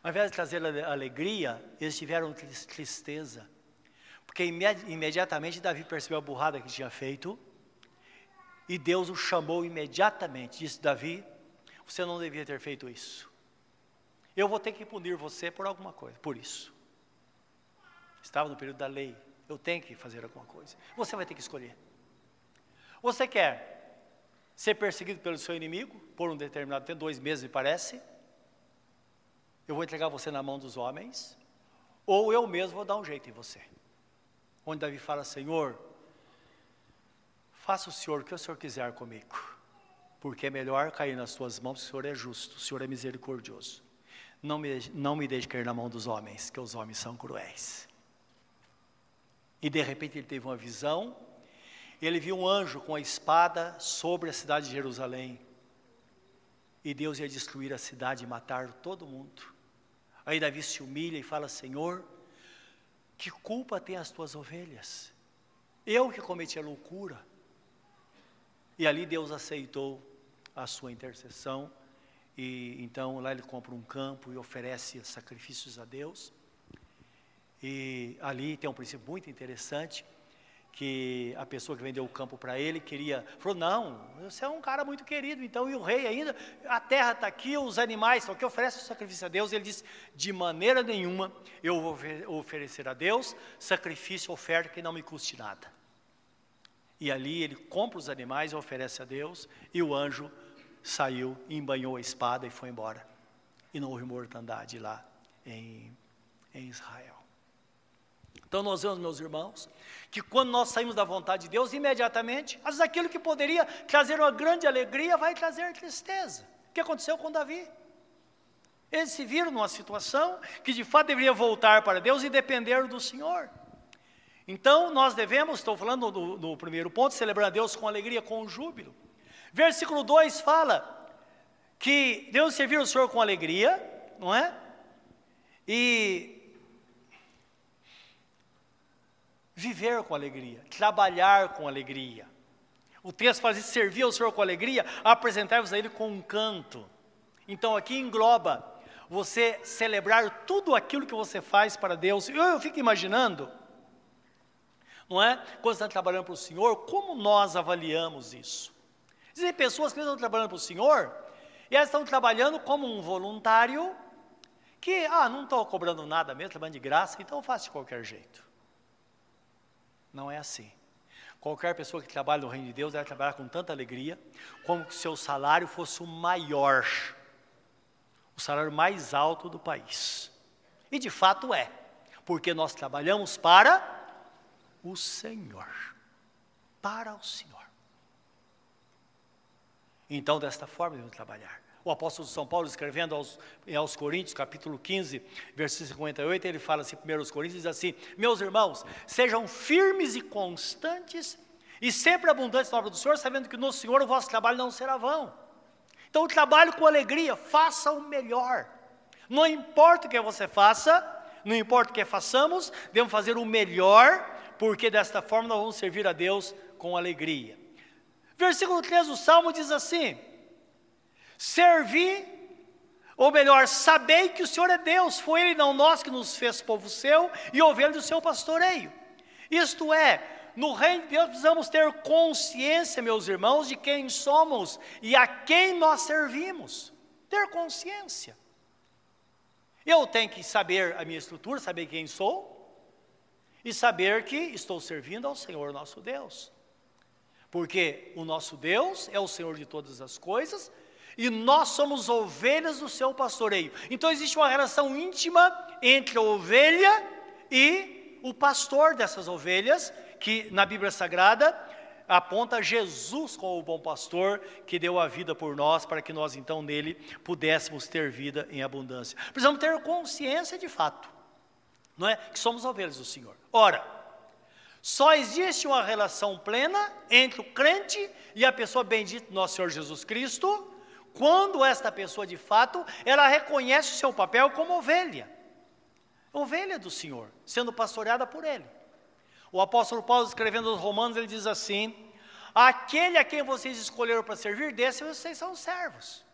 Speaker 1: Ao invés de trazer alegria, eles tiveram tristeza. Porque imediatamente Davi percebeu a burrada que tinha feito. E Deus o chamou imediatamente. Disse: Davi, você não devia ter feito isso. Eu vou ter que punir você por alguma coisa, por isso. Estava no período da lei. Eu tenho que fazer alguma coisa. Você vai ter que escolher. Você quer ser perseguido pelo seu inimigo por um determinado tempo, dois meses me parece, eu vou entregar você na mão dos homens, ou eu mesmo vou dar um jeito em você. Onde Davi fala, Senhor, faça o Senhor o que o Senhor quiser comigo, porque é melhor cair nas suas mãos, o Senhor é justo, o Senhor é misericordioso. Não me, não me deixe cair na mão dos homens, que os homens são cruéis. E de repente ele teve uma visão, ele viu um anjo com a espada sobre a cidade de Jerusalém. E Deus ia destruir a cidade e matar todo mundo. Aí Davi se humilha e fala: Senhor, que culpa tem as tuas ovelhas? Eu que cometi a loucura. E ali Deus aceitou a sua intercessão. E então lá ele compra um campo e oferece sacrifícios a Deus. E ali tem um princípio muito interessante que a pessoa que vendeu o campo para ele queria, falou, não, você é um cara muito querido, então, e o rei ainda, a terra está aqui, os animais estão aqui, oferece o sacrifício a Deus, ele disse, de maneira nenhuma eu vou oferecer a Deus sacrifício, oferta que não me custe nada. E ali ele compra os animais oferece a Deus, e o anjo saiu, embanhou a espada e foi embora. E não houve mortandade lá em, em Israel. Então nós vemos, meus irmãos, que quando nós saímos da vontade de Deus, imediatamente, às vezes aquilo que poderia trazer uma grande alegria vai trazer tristeza. O que aconteceu com Davi? Eles se viram numa situação que de fato deveria voltar para Deus e depender do Senhor. Então nós devemos, estou falando do, do primeiro ponto, celebrar a Deus com alegria, com júbilo. Versículo 2 fala que Deus servir o Senhor com alegria, não é? E viver com alegria, trabalhar com alegria. O texto faz servir ao Senhor com alegria, apresentar-vos a Ele com um canto. Então aqui engloba você celebrar tudo aquilo que você faz para Deus. Eu, eu fico imaginando, não é? Quando você está trabalhando para o Senhor, como nós avaliamos isso? Dizem pessoas que estão trabalhando para o Senhor e elas estão trabalhando como um voluntário que, ah, não estou cobrando nada mesmo, trabalhando de graça, então eu faço de qualquer jeito. Não é assim. Qualquer pessoa que trabalha no reino de Deus deve trabalhar com tanta alegria, como se seu salário fosse o maior, o salário mais alto do país. E de fato é, porque nós trabalhamos para o Senhor. Para o Senhor. Então, desta forma, devemos trabalhar. O apóstolo São Paulo, escrevendo aos, aos Coríntios, capítulo 15, versículo 58, ele fala assim, 1 Coríntios, diz assim: Meus irmãos, sejam firmes e constantes, e sempre abundantes na obra do Senhor, sabendo que no Senhor o vosso trabalho não será vão. Então, trabalhe com alegria, faça o melhor. Não importa o que você faça, não importa o que façamos, devemos fazer o melhor, porque desta forma nós vamos servir a Deus com alegria. Versículo 3 do Salmo diz assim: Servi, ou melhor, sabei que o Senhor é Deus, foi Ele, não nós, que nos fez povo seu e ovelha do seu pastoreio. Isto é, no reino de Deus precisamos ter consciência, meus irmãos, de quem somos e a quem nós servimos. Ter consciência. Eu tenho que saber a minha estrutura, saber quem sou e saber que estou servindo ao Senhor nosso Deus. Porque o nosso Deus é o Senhor de todas as coisas e nós somos ovelhas do seu pastoreio. Então existe uma relação íntima entre a ovelha e o pastor dessas ovelhas, que na Bíblia Sagrada aponta Jesus como o bom pastor que deu a vida por nós, para que nós então nele pudéssemos ter vida em abundância. Precisamos ter consciência de fato, não é? Que somos ovelhas do Senhor. Ora, só existe uma relação plena entre o crente e a pessoa bendita nosso Senhor Jesus Cristo quando esta pessoa de fato, ela reconhece o seu papel como ovelha. Ovelha do Senhor, sendo pastoreada por ele. O apóstolo Paulo escrevendo aos Romanos, ele diz assim: Aquele a quem vocês escolheram para servir, desse vocês são servos.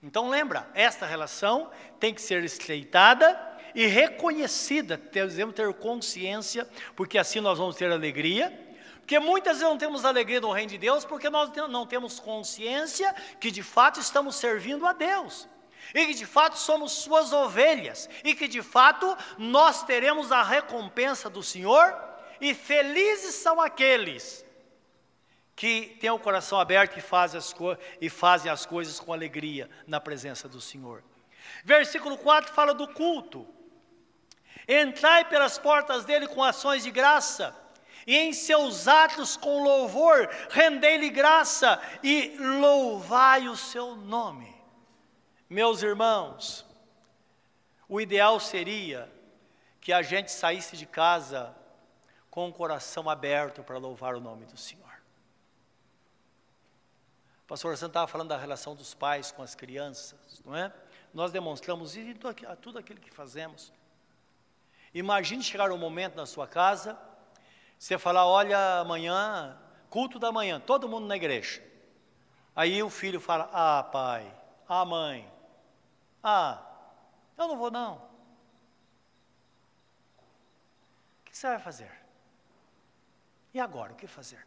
Speaker 1: Então lembra, esta relação tem que ser estreitada e reconhecida, devemos ter consciência, porque assim nós vamos ter alegria porque muitas vezes não temos alegria no reino de Deus porque nós não temos consciência que de fato estamos servindo a Deus. E que de fato somos suas ovelhas. E que de fato nós teremos a recompensa do Senhor. E felizes são aqueles que têm o coração aberto e fazem as, e fazem as coisas com alegria na presença do Senhor. Versículo 4 fala do culto. Entrai pelas portas dele com ações de graça e em seus atos com louvor, rendei-lhe graça e louvai o seu nome. Meus irmãos, o ideal seria que a gente saísse de casa com o coração aberto para louvar o nome do Senhor. O pastor Santos estava falando da relação dos pais com as crianças, não é? Nós demonstramos isso em tudo aquilo que fazemos. Imagine chegar um momento na sua casa você falar, olha, amanhã, culto da manhã, todo mundo na igreja. Aí o filho fala, ah, pai, ah, mãe, ah, eu não vou não. O que você vai fazer? E agora, o que fazer?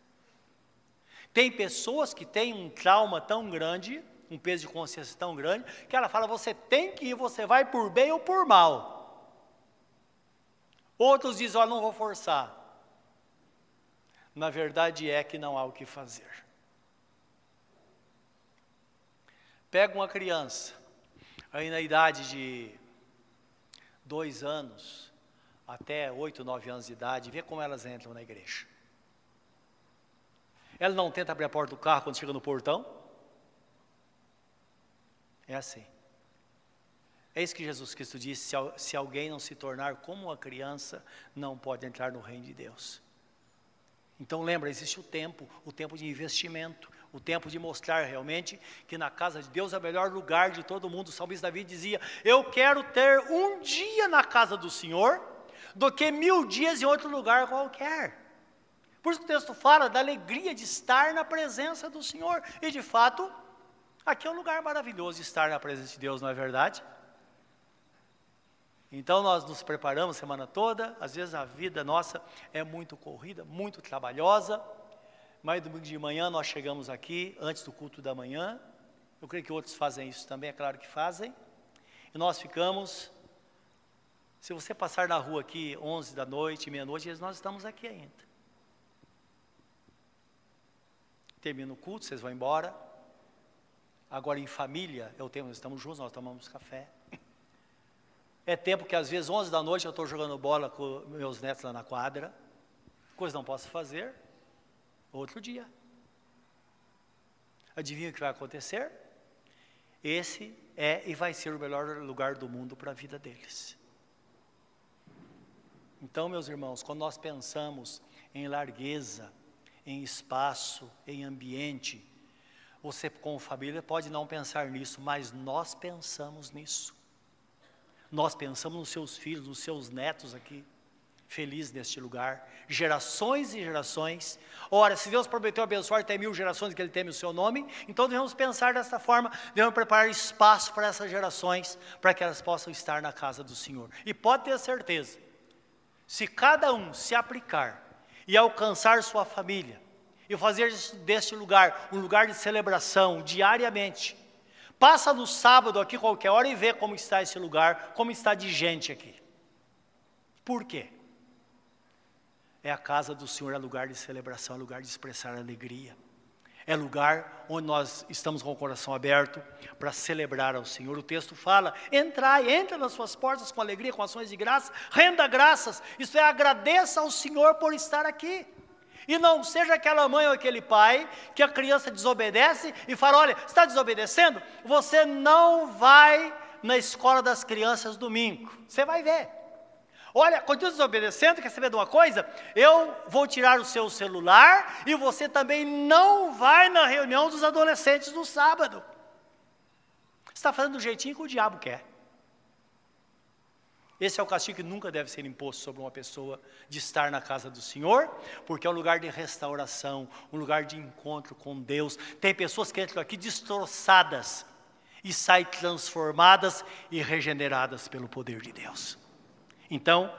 Speaker 1: Tem pessoas que têm um trauma tão grande, um peso de consciência tão grande, que ela fala: você tem que ir, você vai por bem ou por mal. Outros dizem: olha, não vou forçar na verdade é que não há o que fazer. Pega uma criança, aí na idade de dois anos, até oito, nove anos de idade, vê como elas entram na igreja. Ela não tenta abrir a porta do carro quando chega no portão? É assim. É isso que Jesus Cristo disse: se alguém não se tornar como uma criança, não pode entrar no reino de Deus. Então lembra, existe o tempo, o tempo de investimento, o tempo de mostrar realmente que na casa de Deus é o melhor lugar de todo mundo. O salmista Davi dizia: Eu quero ter um dia na casa do Senhor do que mil dias em outro lugar qualquer. Por isso que o texto fala da alegria de estar na presença do Senhor. E de fato, Aqui é um lugar maravilhoso de estar na presença de Deus, não é verdade? Então nós nos preparamos semana toda, às vezes a vida nossa é muito corrida, muito trabalhosa, mas domingo de manhã nós chegamos aqui antes do culto da manhã. Eu creio que outros fazem isso também, é claro que fazem. E nós ficamos se você passar na rua aqui 11 da noite, meia-noite, nós estamos aqui ainda. Termina o culto, vocês vão embora. Agora em família, eu tenho, nós estamos juntos, nós tomamos café. É tempo que às vezes 11 da noite eu estou jogando bola com meus netos lá na quadra. Coisa não posso fazer. Outro dia. Adivinha o que vai acontecer? Esse é e vai ser o melhor lugar do mundo para a vida deles. Então, meus irmãos, quando nós pensamos em largueza, em espaço, em ambiente, você, como família, pode não pensar nisso, mas nós pensamos nisso. Nós pensamos nos seus filhos, nos seus netos aqui, felizes neste lugar, gerações e gerações. Ora, se Deus prometeu abençoar até mil gerações que Ele teme o seu nome, então devemos pensar desta forma, devemos preparar espaço para essas gerações, para que elas possam estar na casa do Senhor. E pode ter certeza, se cada um se aplicar e alcançar sua família, e fazer deste lugar um lugar de celebração diariamente, passa no sábado aqui qualquer hora e vê como está esse lugar, como está de gente aqui. Por quê? É a casa do Senhor, é lugar de celebração, é lugar de expressar alegria é lugar onde nós estamos com o coração aberto para celebrar ao Senhor. O texto fala: entrai, entra nas suas portas com alegria, com ações de graça, renda graças, isto é, agradeça ao Senhor por estar aqui. E não seja aquela mãe ou aquele pai que a criança desobedece e fala: olha, está desobedecendo? Você não vai na escola das crianças domingo. Você vai ver. Olha, continua desobedecendo, quer saber de uma coisa? Eu vou tirar o seu celular e você também não vai na reunião dos adolescentes no sábado. Você está fazendo do jeitinho que o diabo quer. Esse é o castigo que nunca deve ser imposto sobre uma pessoa de estar na casa do Senhor, porque é um lugar de restauração, um lugar de encontro com Deus. Tem pessoas que entram aqui destroçadas e saem transformadas e regeneradas pelo poder de Deus. Então,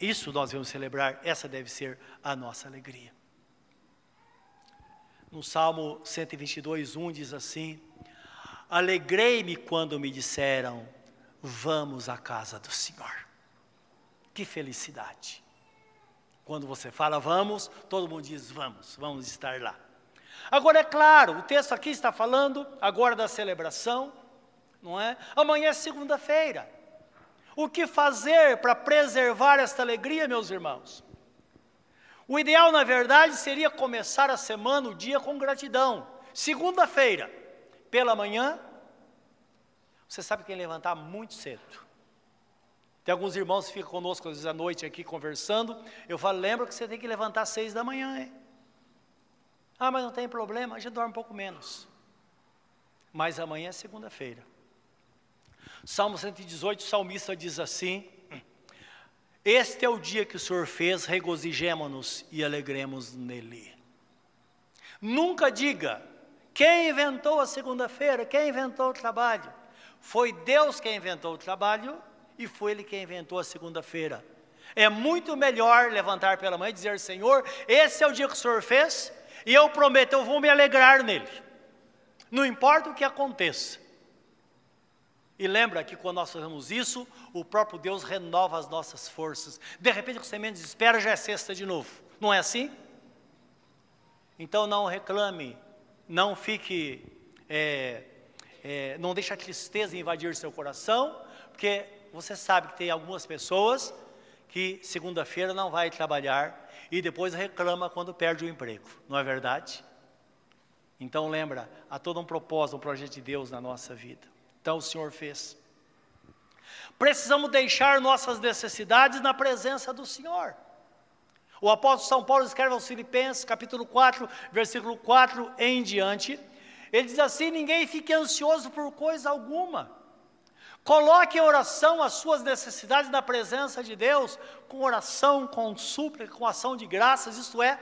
Speaker 1: isso nós vamos celebrar, essa deve ser a nossa alegria. No Salmo 122, 1 diz assim: Alegrei-me quando me disseram, vamos à casa do Senhor. Que felicidade. Quando você fala vamos, todo mundo diz vamos, vamos estar lá. Agora é claro, o texto aqui está falando agora da celebração, não é? Amanhã é segunda-feira. O que fazer para preservar esta alegria, meus irmãos? O ideal, na verdade, seria começar a semana, o dia, com gratidão. Segunda-feira, pela manhã, você sabe que tem que levantar muito cedo. Tem alguns irmãos que ficam conosco, às vezes, à noite aqui conversando. Eu falo, lembra que você tem que levantar às seis da manhã, hein? Ah, mas não tem problema, a gente dorme um pouco menos. Mas amanhã é segunda-feira. Salmo 118, o salmista diz assim: Este é o dia que o Senhor fez, regozijemo-nos e alegremos nele. Nunca diga, quem inventou a segunda-feira, quem inventou o trabalho? Foi Deus quem inventou o trabalho e foi Ele quem inventou a segunda-feira. É muito melhor levantar pela manhã e dizer: Senhor, esse é o dia que o Senhor fez e eu prometo, eu vou me alegrar nele. Não importa o que aconteça. E lembra que quando nós fazemos isso, o próprio Deus renova as nossas forças. De repente, você menos espera, já é sexta de novo. Não é assim? Então não reclame, não fique, é, é, não deixe a tristeza invadir seu coração, porque você sabe que tem algumas pessoas que segunda-feira não vai trabalhar e depois reclama quando perde o emprego, não é verdade? Então lembra, há todo um propósito, um projeto de Deus na nossa vida. Então o Senhor fez. Precisamos deixar nossas necessidades na presença do Senhor. O apóstolo São Paulo escreve aos Filipenses, capítulo 4, versículo 4 em diante. Ele diz assim: Ninguém fique ansioso por coisa alguma. Coloque em oração as suas necessidades na presença de Deus, com oração, com súplica, com ação de graças, isto é,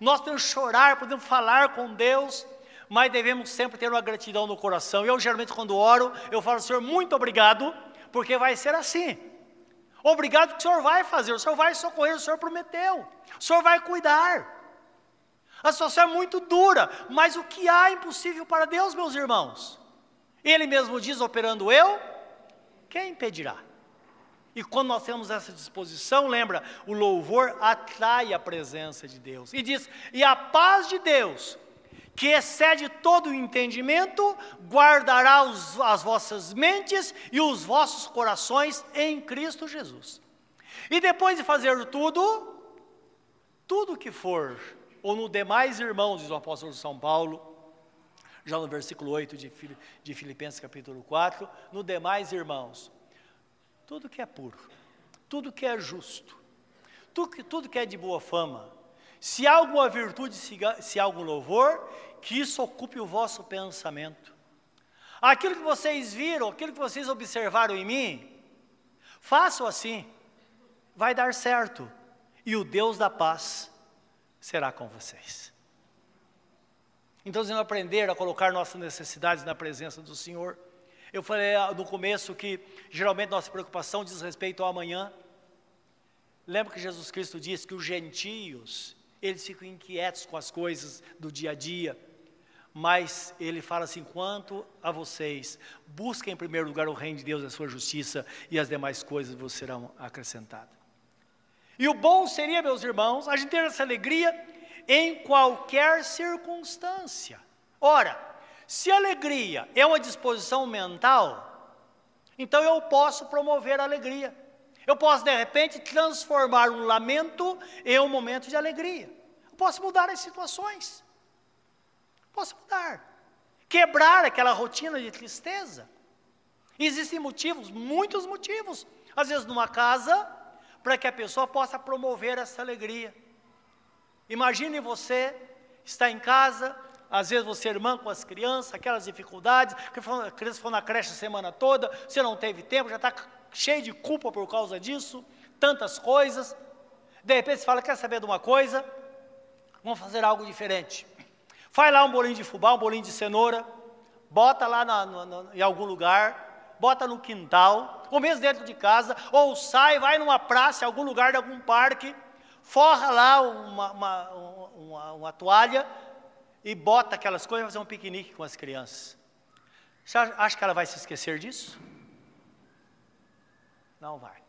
Speaker 1: nós podemos chorar, podemos falar com Deus, mas devemos sempre ter uma gratidão no coração. Eu geralmente quando oro, eu falo, Senhor, muito obrigado, porque vai ser assim. Obrigado que o Senhor vai fazer, o Senhor vai socorrer, o Senhor prometeu, o Senhor vai cuidar. A situação é muito dura, mas o que há impossível para Deus, meus irmãos? Ele mesmo diz: operando eu, quem impedirá? E quando nós temos essa disposição, lembra, o louvor atrai a presença de Deus. E diz: e a paz de Deus, que excede todo o entendimento, guardará os, as vossas mentes e os vossos corações em Cristo Jesus. E depois de fazer tudo, tudo que for ou no demais irmãos, diz o apóstolo São Paulo, já no versículo 8 de, de Filipenses capítulo 4, no demais irmãos, tudo que é puro, tudo que é justo, tudo que, tudo que é de boa fama, se há alguma virtude, se, se há algum louvor, que isso ocupe o vosso pensamento. Aquilo que vocês viram, aquilo que vocês observaram em mim, façam assim, vai dar certo, e o Deus da paz será com vocês. Então, se não aprender a colocar nossas necessidades na presença do Senhor, eu falei ah, no começo que geralmente nossa preocupação diz respeito ao amanhã. Lembra que Jesus Cristo disse que os gentios, eles ficam inquietos com as coisas do dia a dia, mas ele fala assim: quanto a vocês, busquem em primeiro lugar o reino de Deus e a sua justiça, e as demais coisas vos serão acrescentadas. E o bom seria, meus irmãos, a gente ter essa alegria em qualquer circunstância. Ora, se alegria é uma disposição mental, então eu posso promover a alegria. Eu posso, de repente, transformar um lamento em um momento de alegria. Eu posso mudar as situações. Posso mudar. Quebrar aquela rotina de tristeza. Existem motivos, muitos motivos. Às vezes, numa casa, para que a pessoa possa promover essa alegria. Imagine você está em casa, às vezes você é irmã com as crianças, aquelas dificuldades, a criança foi na creche a semana toda, você não teve tempo, já está cheio de culpa por causa disso, tantas coisas. De repente você fala, quer saber de uma coisa? Vamos fazer algo diferente. Faz lá um bolinho de fubá, um bolinho de cenoura, bota lá na, na, em algum lugar, bota no quintal, ou mesmo dentro de casa, ou sai, vai numa praça, algum lugar de algum parque, forra lá uma, uma, uma, uma toalha e bota aquelas coisas para fazer um piquenique com as crianças. Você acha que ela vai se esquecer disso? Não vai.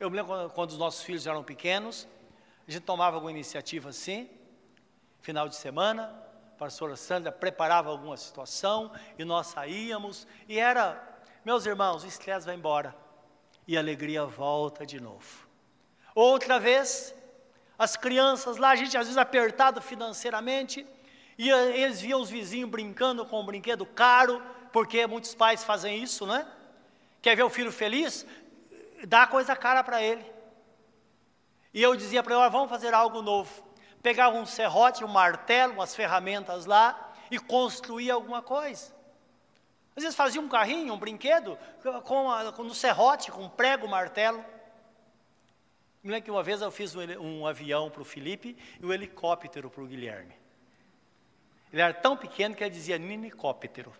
Speaker 1: Eu me lembro quando, quando os nossos filhos eram pequenos, a gente tomava alguma iniciativa assim, final de semana, a pastora Sandra preparava alguma situação e nós saíamos e era, meus irmãos, o estresse vai embora e a alegria volta de novo. Outra vez, as crianças lá, a gente às vezes apertado financeiramente, e eles viam os vizinhos brincando com um brinquedo caro, porque muitos pais fazem isso, né? Quer ver o filho feliz? Dá coisa cara para ele. E eu dizia para ele: vamos fazer algo novo pegava um serrote, um martelo, umas ferramentas lá e construía alguma coisa. Às vezes fazia um carrinho, um brinquedo, com, a, com um serrote, com um prego, martelo. Me lembro que uma vez eu fiz um, um avião para o Felipe e um helicóptero para o Guilherme. Ele era tão pequeno que ele dizia ninicóptero.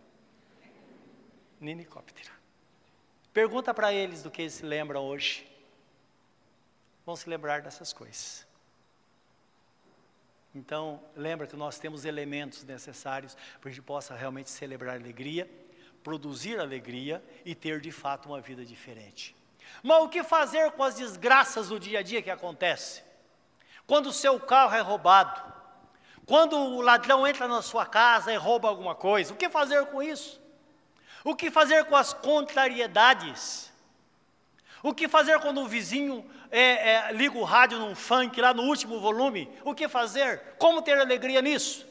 Speaker 1: Ninicóptero. Pergunta para eles do que eles se lembram hoje. Vão se lembrar dessas coisas. Então, lembra que nós temos elementos necessários para que a gente possa realmente celebrar alegria, produzir alegria e ter de fato uma vida diferente. Mas o que fazer com as desgraças do dia a dia que acontece? Quando o seu carro é roubado, quando o ladrão entra na sua casa e rouba alguma coisa, o que fazer com isso? O que fazer com as contrariedades? O que fazer quando o vizinho é, é, liga o rádio num funk lá no último volume? O que fazer? Como ter alegria nisso?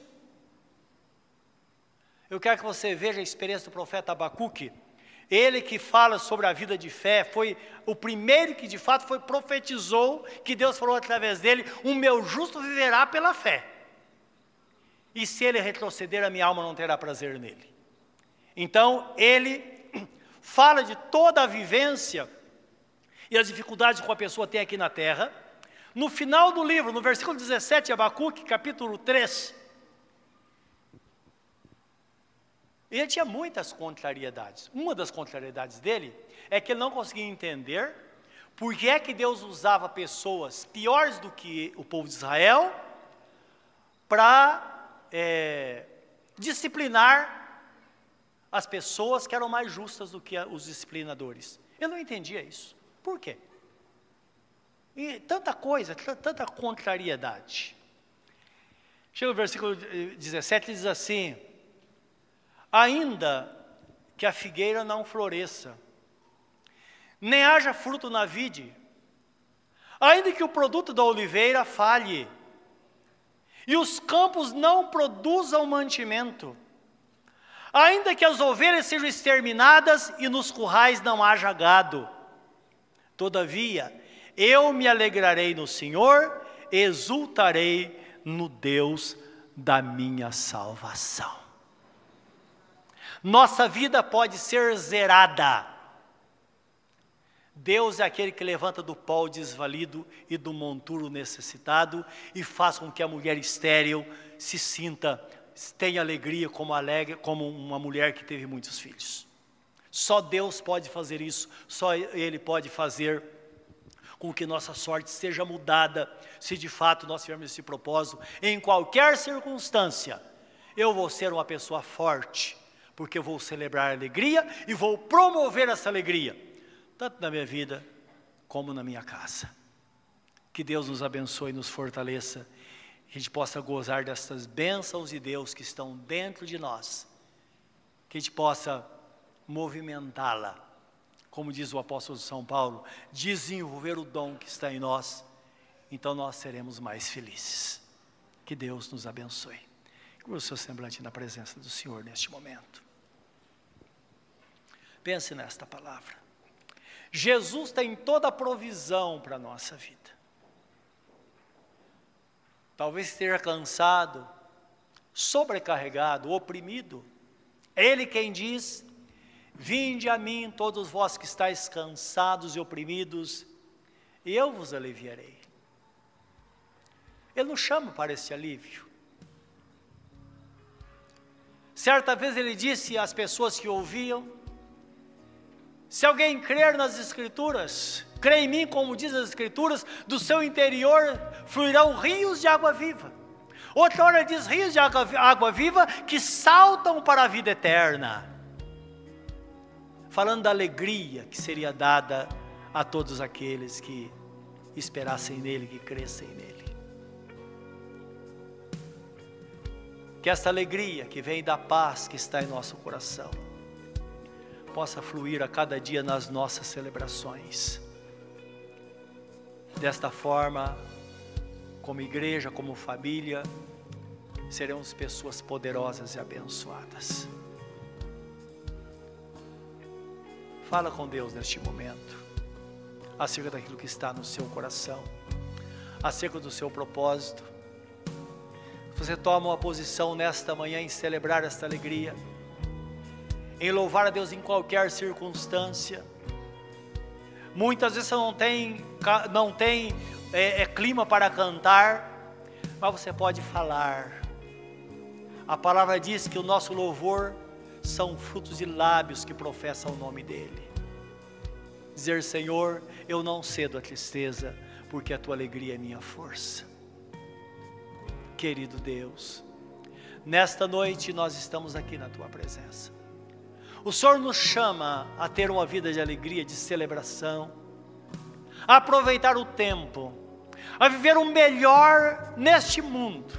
Speaker 1: Eu quero que você veja a experiência do profeta Abacuque. Ele que fala sobre a vida de fé, foi o primeiro que de fato foi profetizou, que Deus falou através dele: O meu justo viverá pela fé. E se ele retroceder, a minha alma não terá prazer nele. Então, ele fala de toda a vivência e as dificuldades que a pessoa tem aqui na terra. No final do livro, no versículo 17, Abacuque, capítulo 3, Ele tinha muitas contrariedades. Uma das contrariedades dele é que ele não conseguia entender por que é que Deus usava pessoas piores do que o povo de Israel para é, disciplinar as pessoas que eram mais justas do que os disciplinadores. Eu não entendia isso. Por quê? E tanta coisa, tanta contrariedade. Chega o versículo 17 e diz assim: Ainda que a figueira não floresça, nem haja fruto na vide, ainda que o produto da oliveira falhe, e os campos não produzam mantimento, Ainda que as ovelhas sejam exterminadas e nos currais não haja gado. Todavia, eu me alegrarei no Senhor, exultarei no Deus da minha salvação. Nossa vida pode ser zerada. Deus é aquele que levanta do pó o desvalido e do monturo necessitado e faz com que a mulher estéril se sinta tem alegria como, alegre, como uma mulher que teve muitos filhos. Só Deus pode fazer isso, só Ele pode fazer com que nossa sorte seja mudada, se de fato nós tivermos esse propósito, em qualquer circunstância, eu vou ser uma pessoa forte, porque eu vou celebrar a alegria e vou promover essa alegria, tanto na minha vida como na minha casa. Que Deus nos abençoe e nos fortaleça que a gente possa gozar dessas bênçãos de Deus que estão dentro de nós, que a gente possa movimentá-la, como diz o apóstolo São Paulo, desenvolver o dom que está em nós, então nós seremos mais felizes. Que Deus nos abençoe. Com o seu semblante na presença do Senhor neste momento. Pense nesta palavra. Jesus tem toda a provisão para a nossa vida talvez esteja cansado, sobrecarregado, oprimido. Ele quem diz: Vinde a mim, todos vós que estáis cansados e oprimidos, e eu vos aliviarei. Ele nos chama para esse alívio. Certa vez ele disse às pessoas que ouviam: Se alguém crer nas Escrituras, crê em mim, como diz as Escrituras, do seu interior fluirão rios de água viva. Outra hora diz rios de água, água viva que saltam para a vida eterna. Falando da alegria que seria dada a todos aqueles que esperassem nele, que crescem nele. Que esta alegria que vem da paz que está em nosso coração possa fluir a cada dia nas nossas celebrações Desta forma, como igreja, como família, seremos pessoas poderosas e abençoadas. Fala com Deus neste momento, acerca daquilo que está no seu coração, acerca do seu propósito. Você toma uma posição nesta manhã em celebrar esta alegria, em louvar a Deus em qualquer circunstância Muitas vezes você não tem, não tem é, é, clima para cantar, mas você pode falar. A palavra diz que o nosso louvor são frutos de lábios que professam o nome dEle. Dizer, Senhor, eu não cedo a tristeza, porque a tua alegria é minha força. Querido Deus, nesta noite nós estamos aqui na tua presença. O Senhor nos chama a ter uma vida de alegria, de celebração, a aproveitar o tempo, a viver o melhor neste mundo,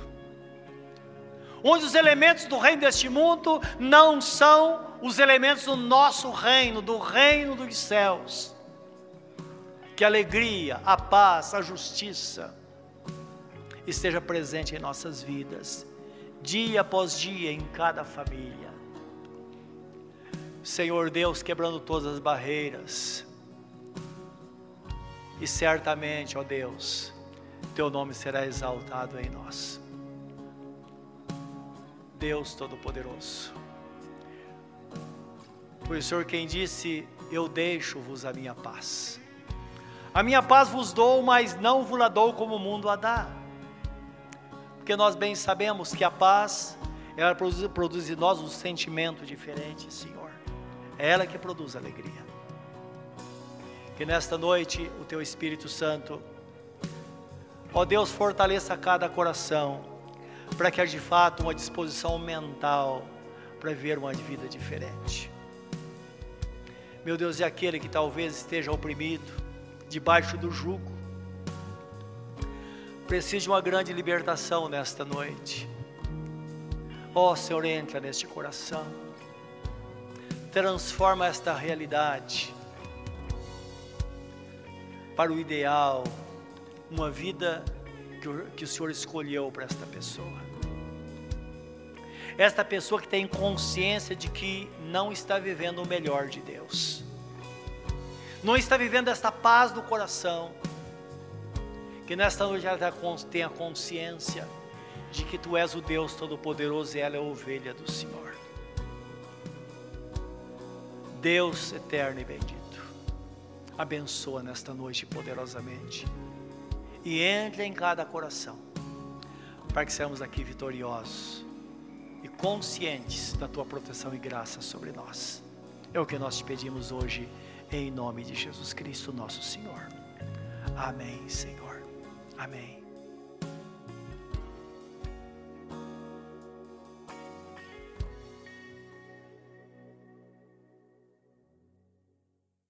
Speaker 1: onde os elementos do reino deste mundo não são os elementos do nosso reino, do reino dos céus. Que a alegria, a paz, a justiça esteja presente em nossas vidas, dia após dia, em cada família Senhor Deus, quebrando todas as barreiras. E certamente, ó Deus, teu nome será exaltado em nós. Deus Todo-Poderoso. Foi o Senhor quem disse: Eu deixo-vos a minha paz. A minha paz vos dou, mas não vos la dou como o mundo a dá. Porque nós bem sabemos que a paz ela produz, produz em nós um sentimento diferente, Senhor. É ela que produz alegria. Que nesta noite o Teu Espírito Santo, ó Deus, fortaleça cada coração, para que haja de fato uma disposição mental para ver uma vida diferente. Meu Deus, é aquele que talvez esteja oprimido, debaixo do jugo, precisa de uma grande libertação nesta noite. Ó oh, Senhor, entra neste coração, transforma esta realidade para o ideal, uma vida que o, Senhor escolheu para esta pessoa. Esta pessoa que tem consciência de que não está vivendo o melhor de Deus, não está vivendo esta paz do coração, que nesta noite ela tenha consciência de que Tu és o Deus Todo-Poderoso e ela é a ovelha do Senhor. Deus eterno e bendito, abençoa nesta noite poderosamente e entre em cada coração, para que sejamos aqui vitoriosos e conscientes da Tua proteção e graça sobre nós. É o que nós te pedimos hoje, em nome de Jesus Cristo, nosso Senhor. Amém, Senhor. Amém.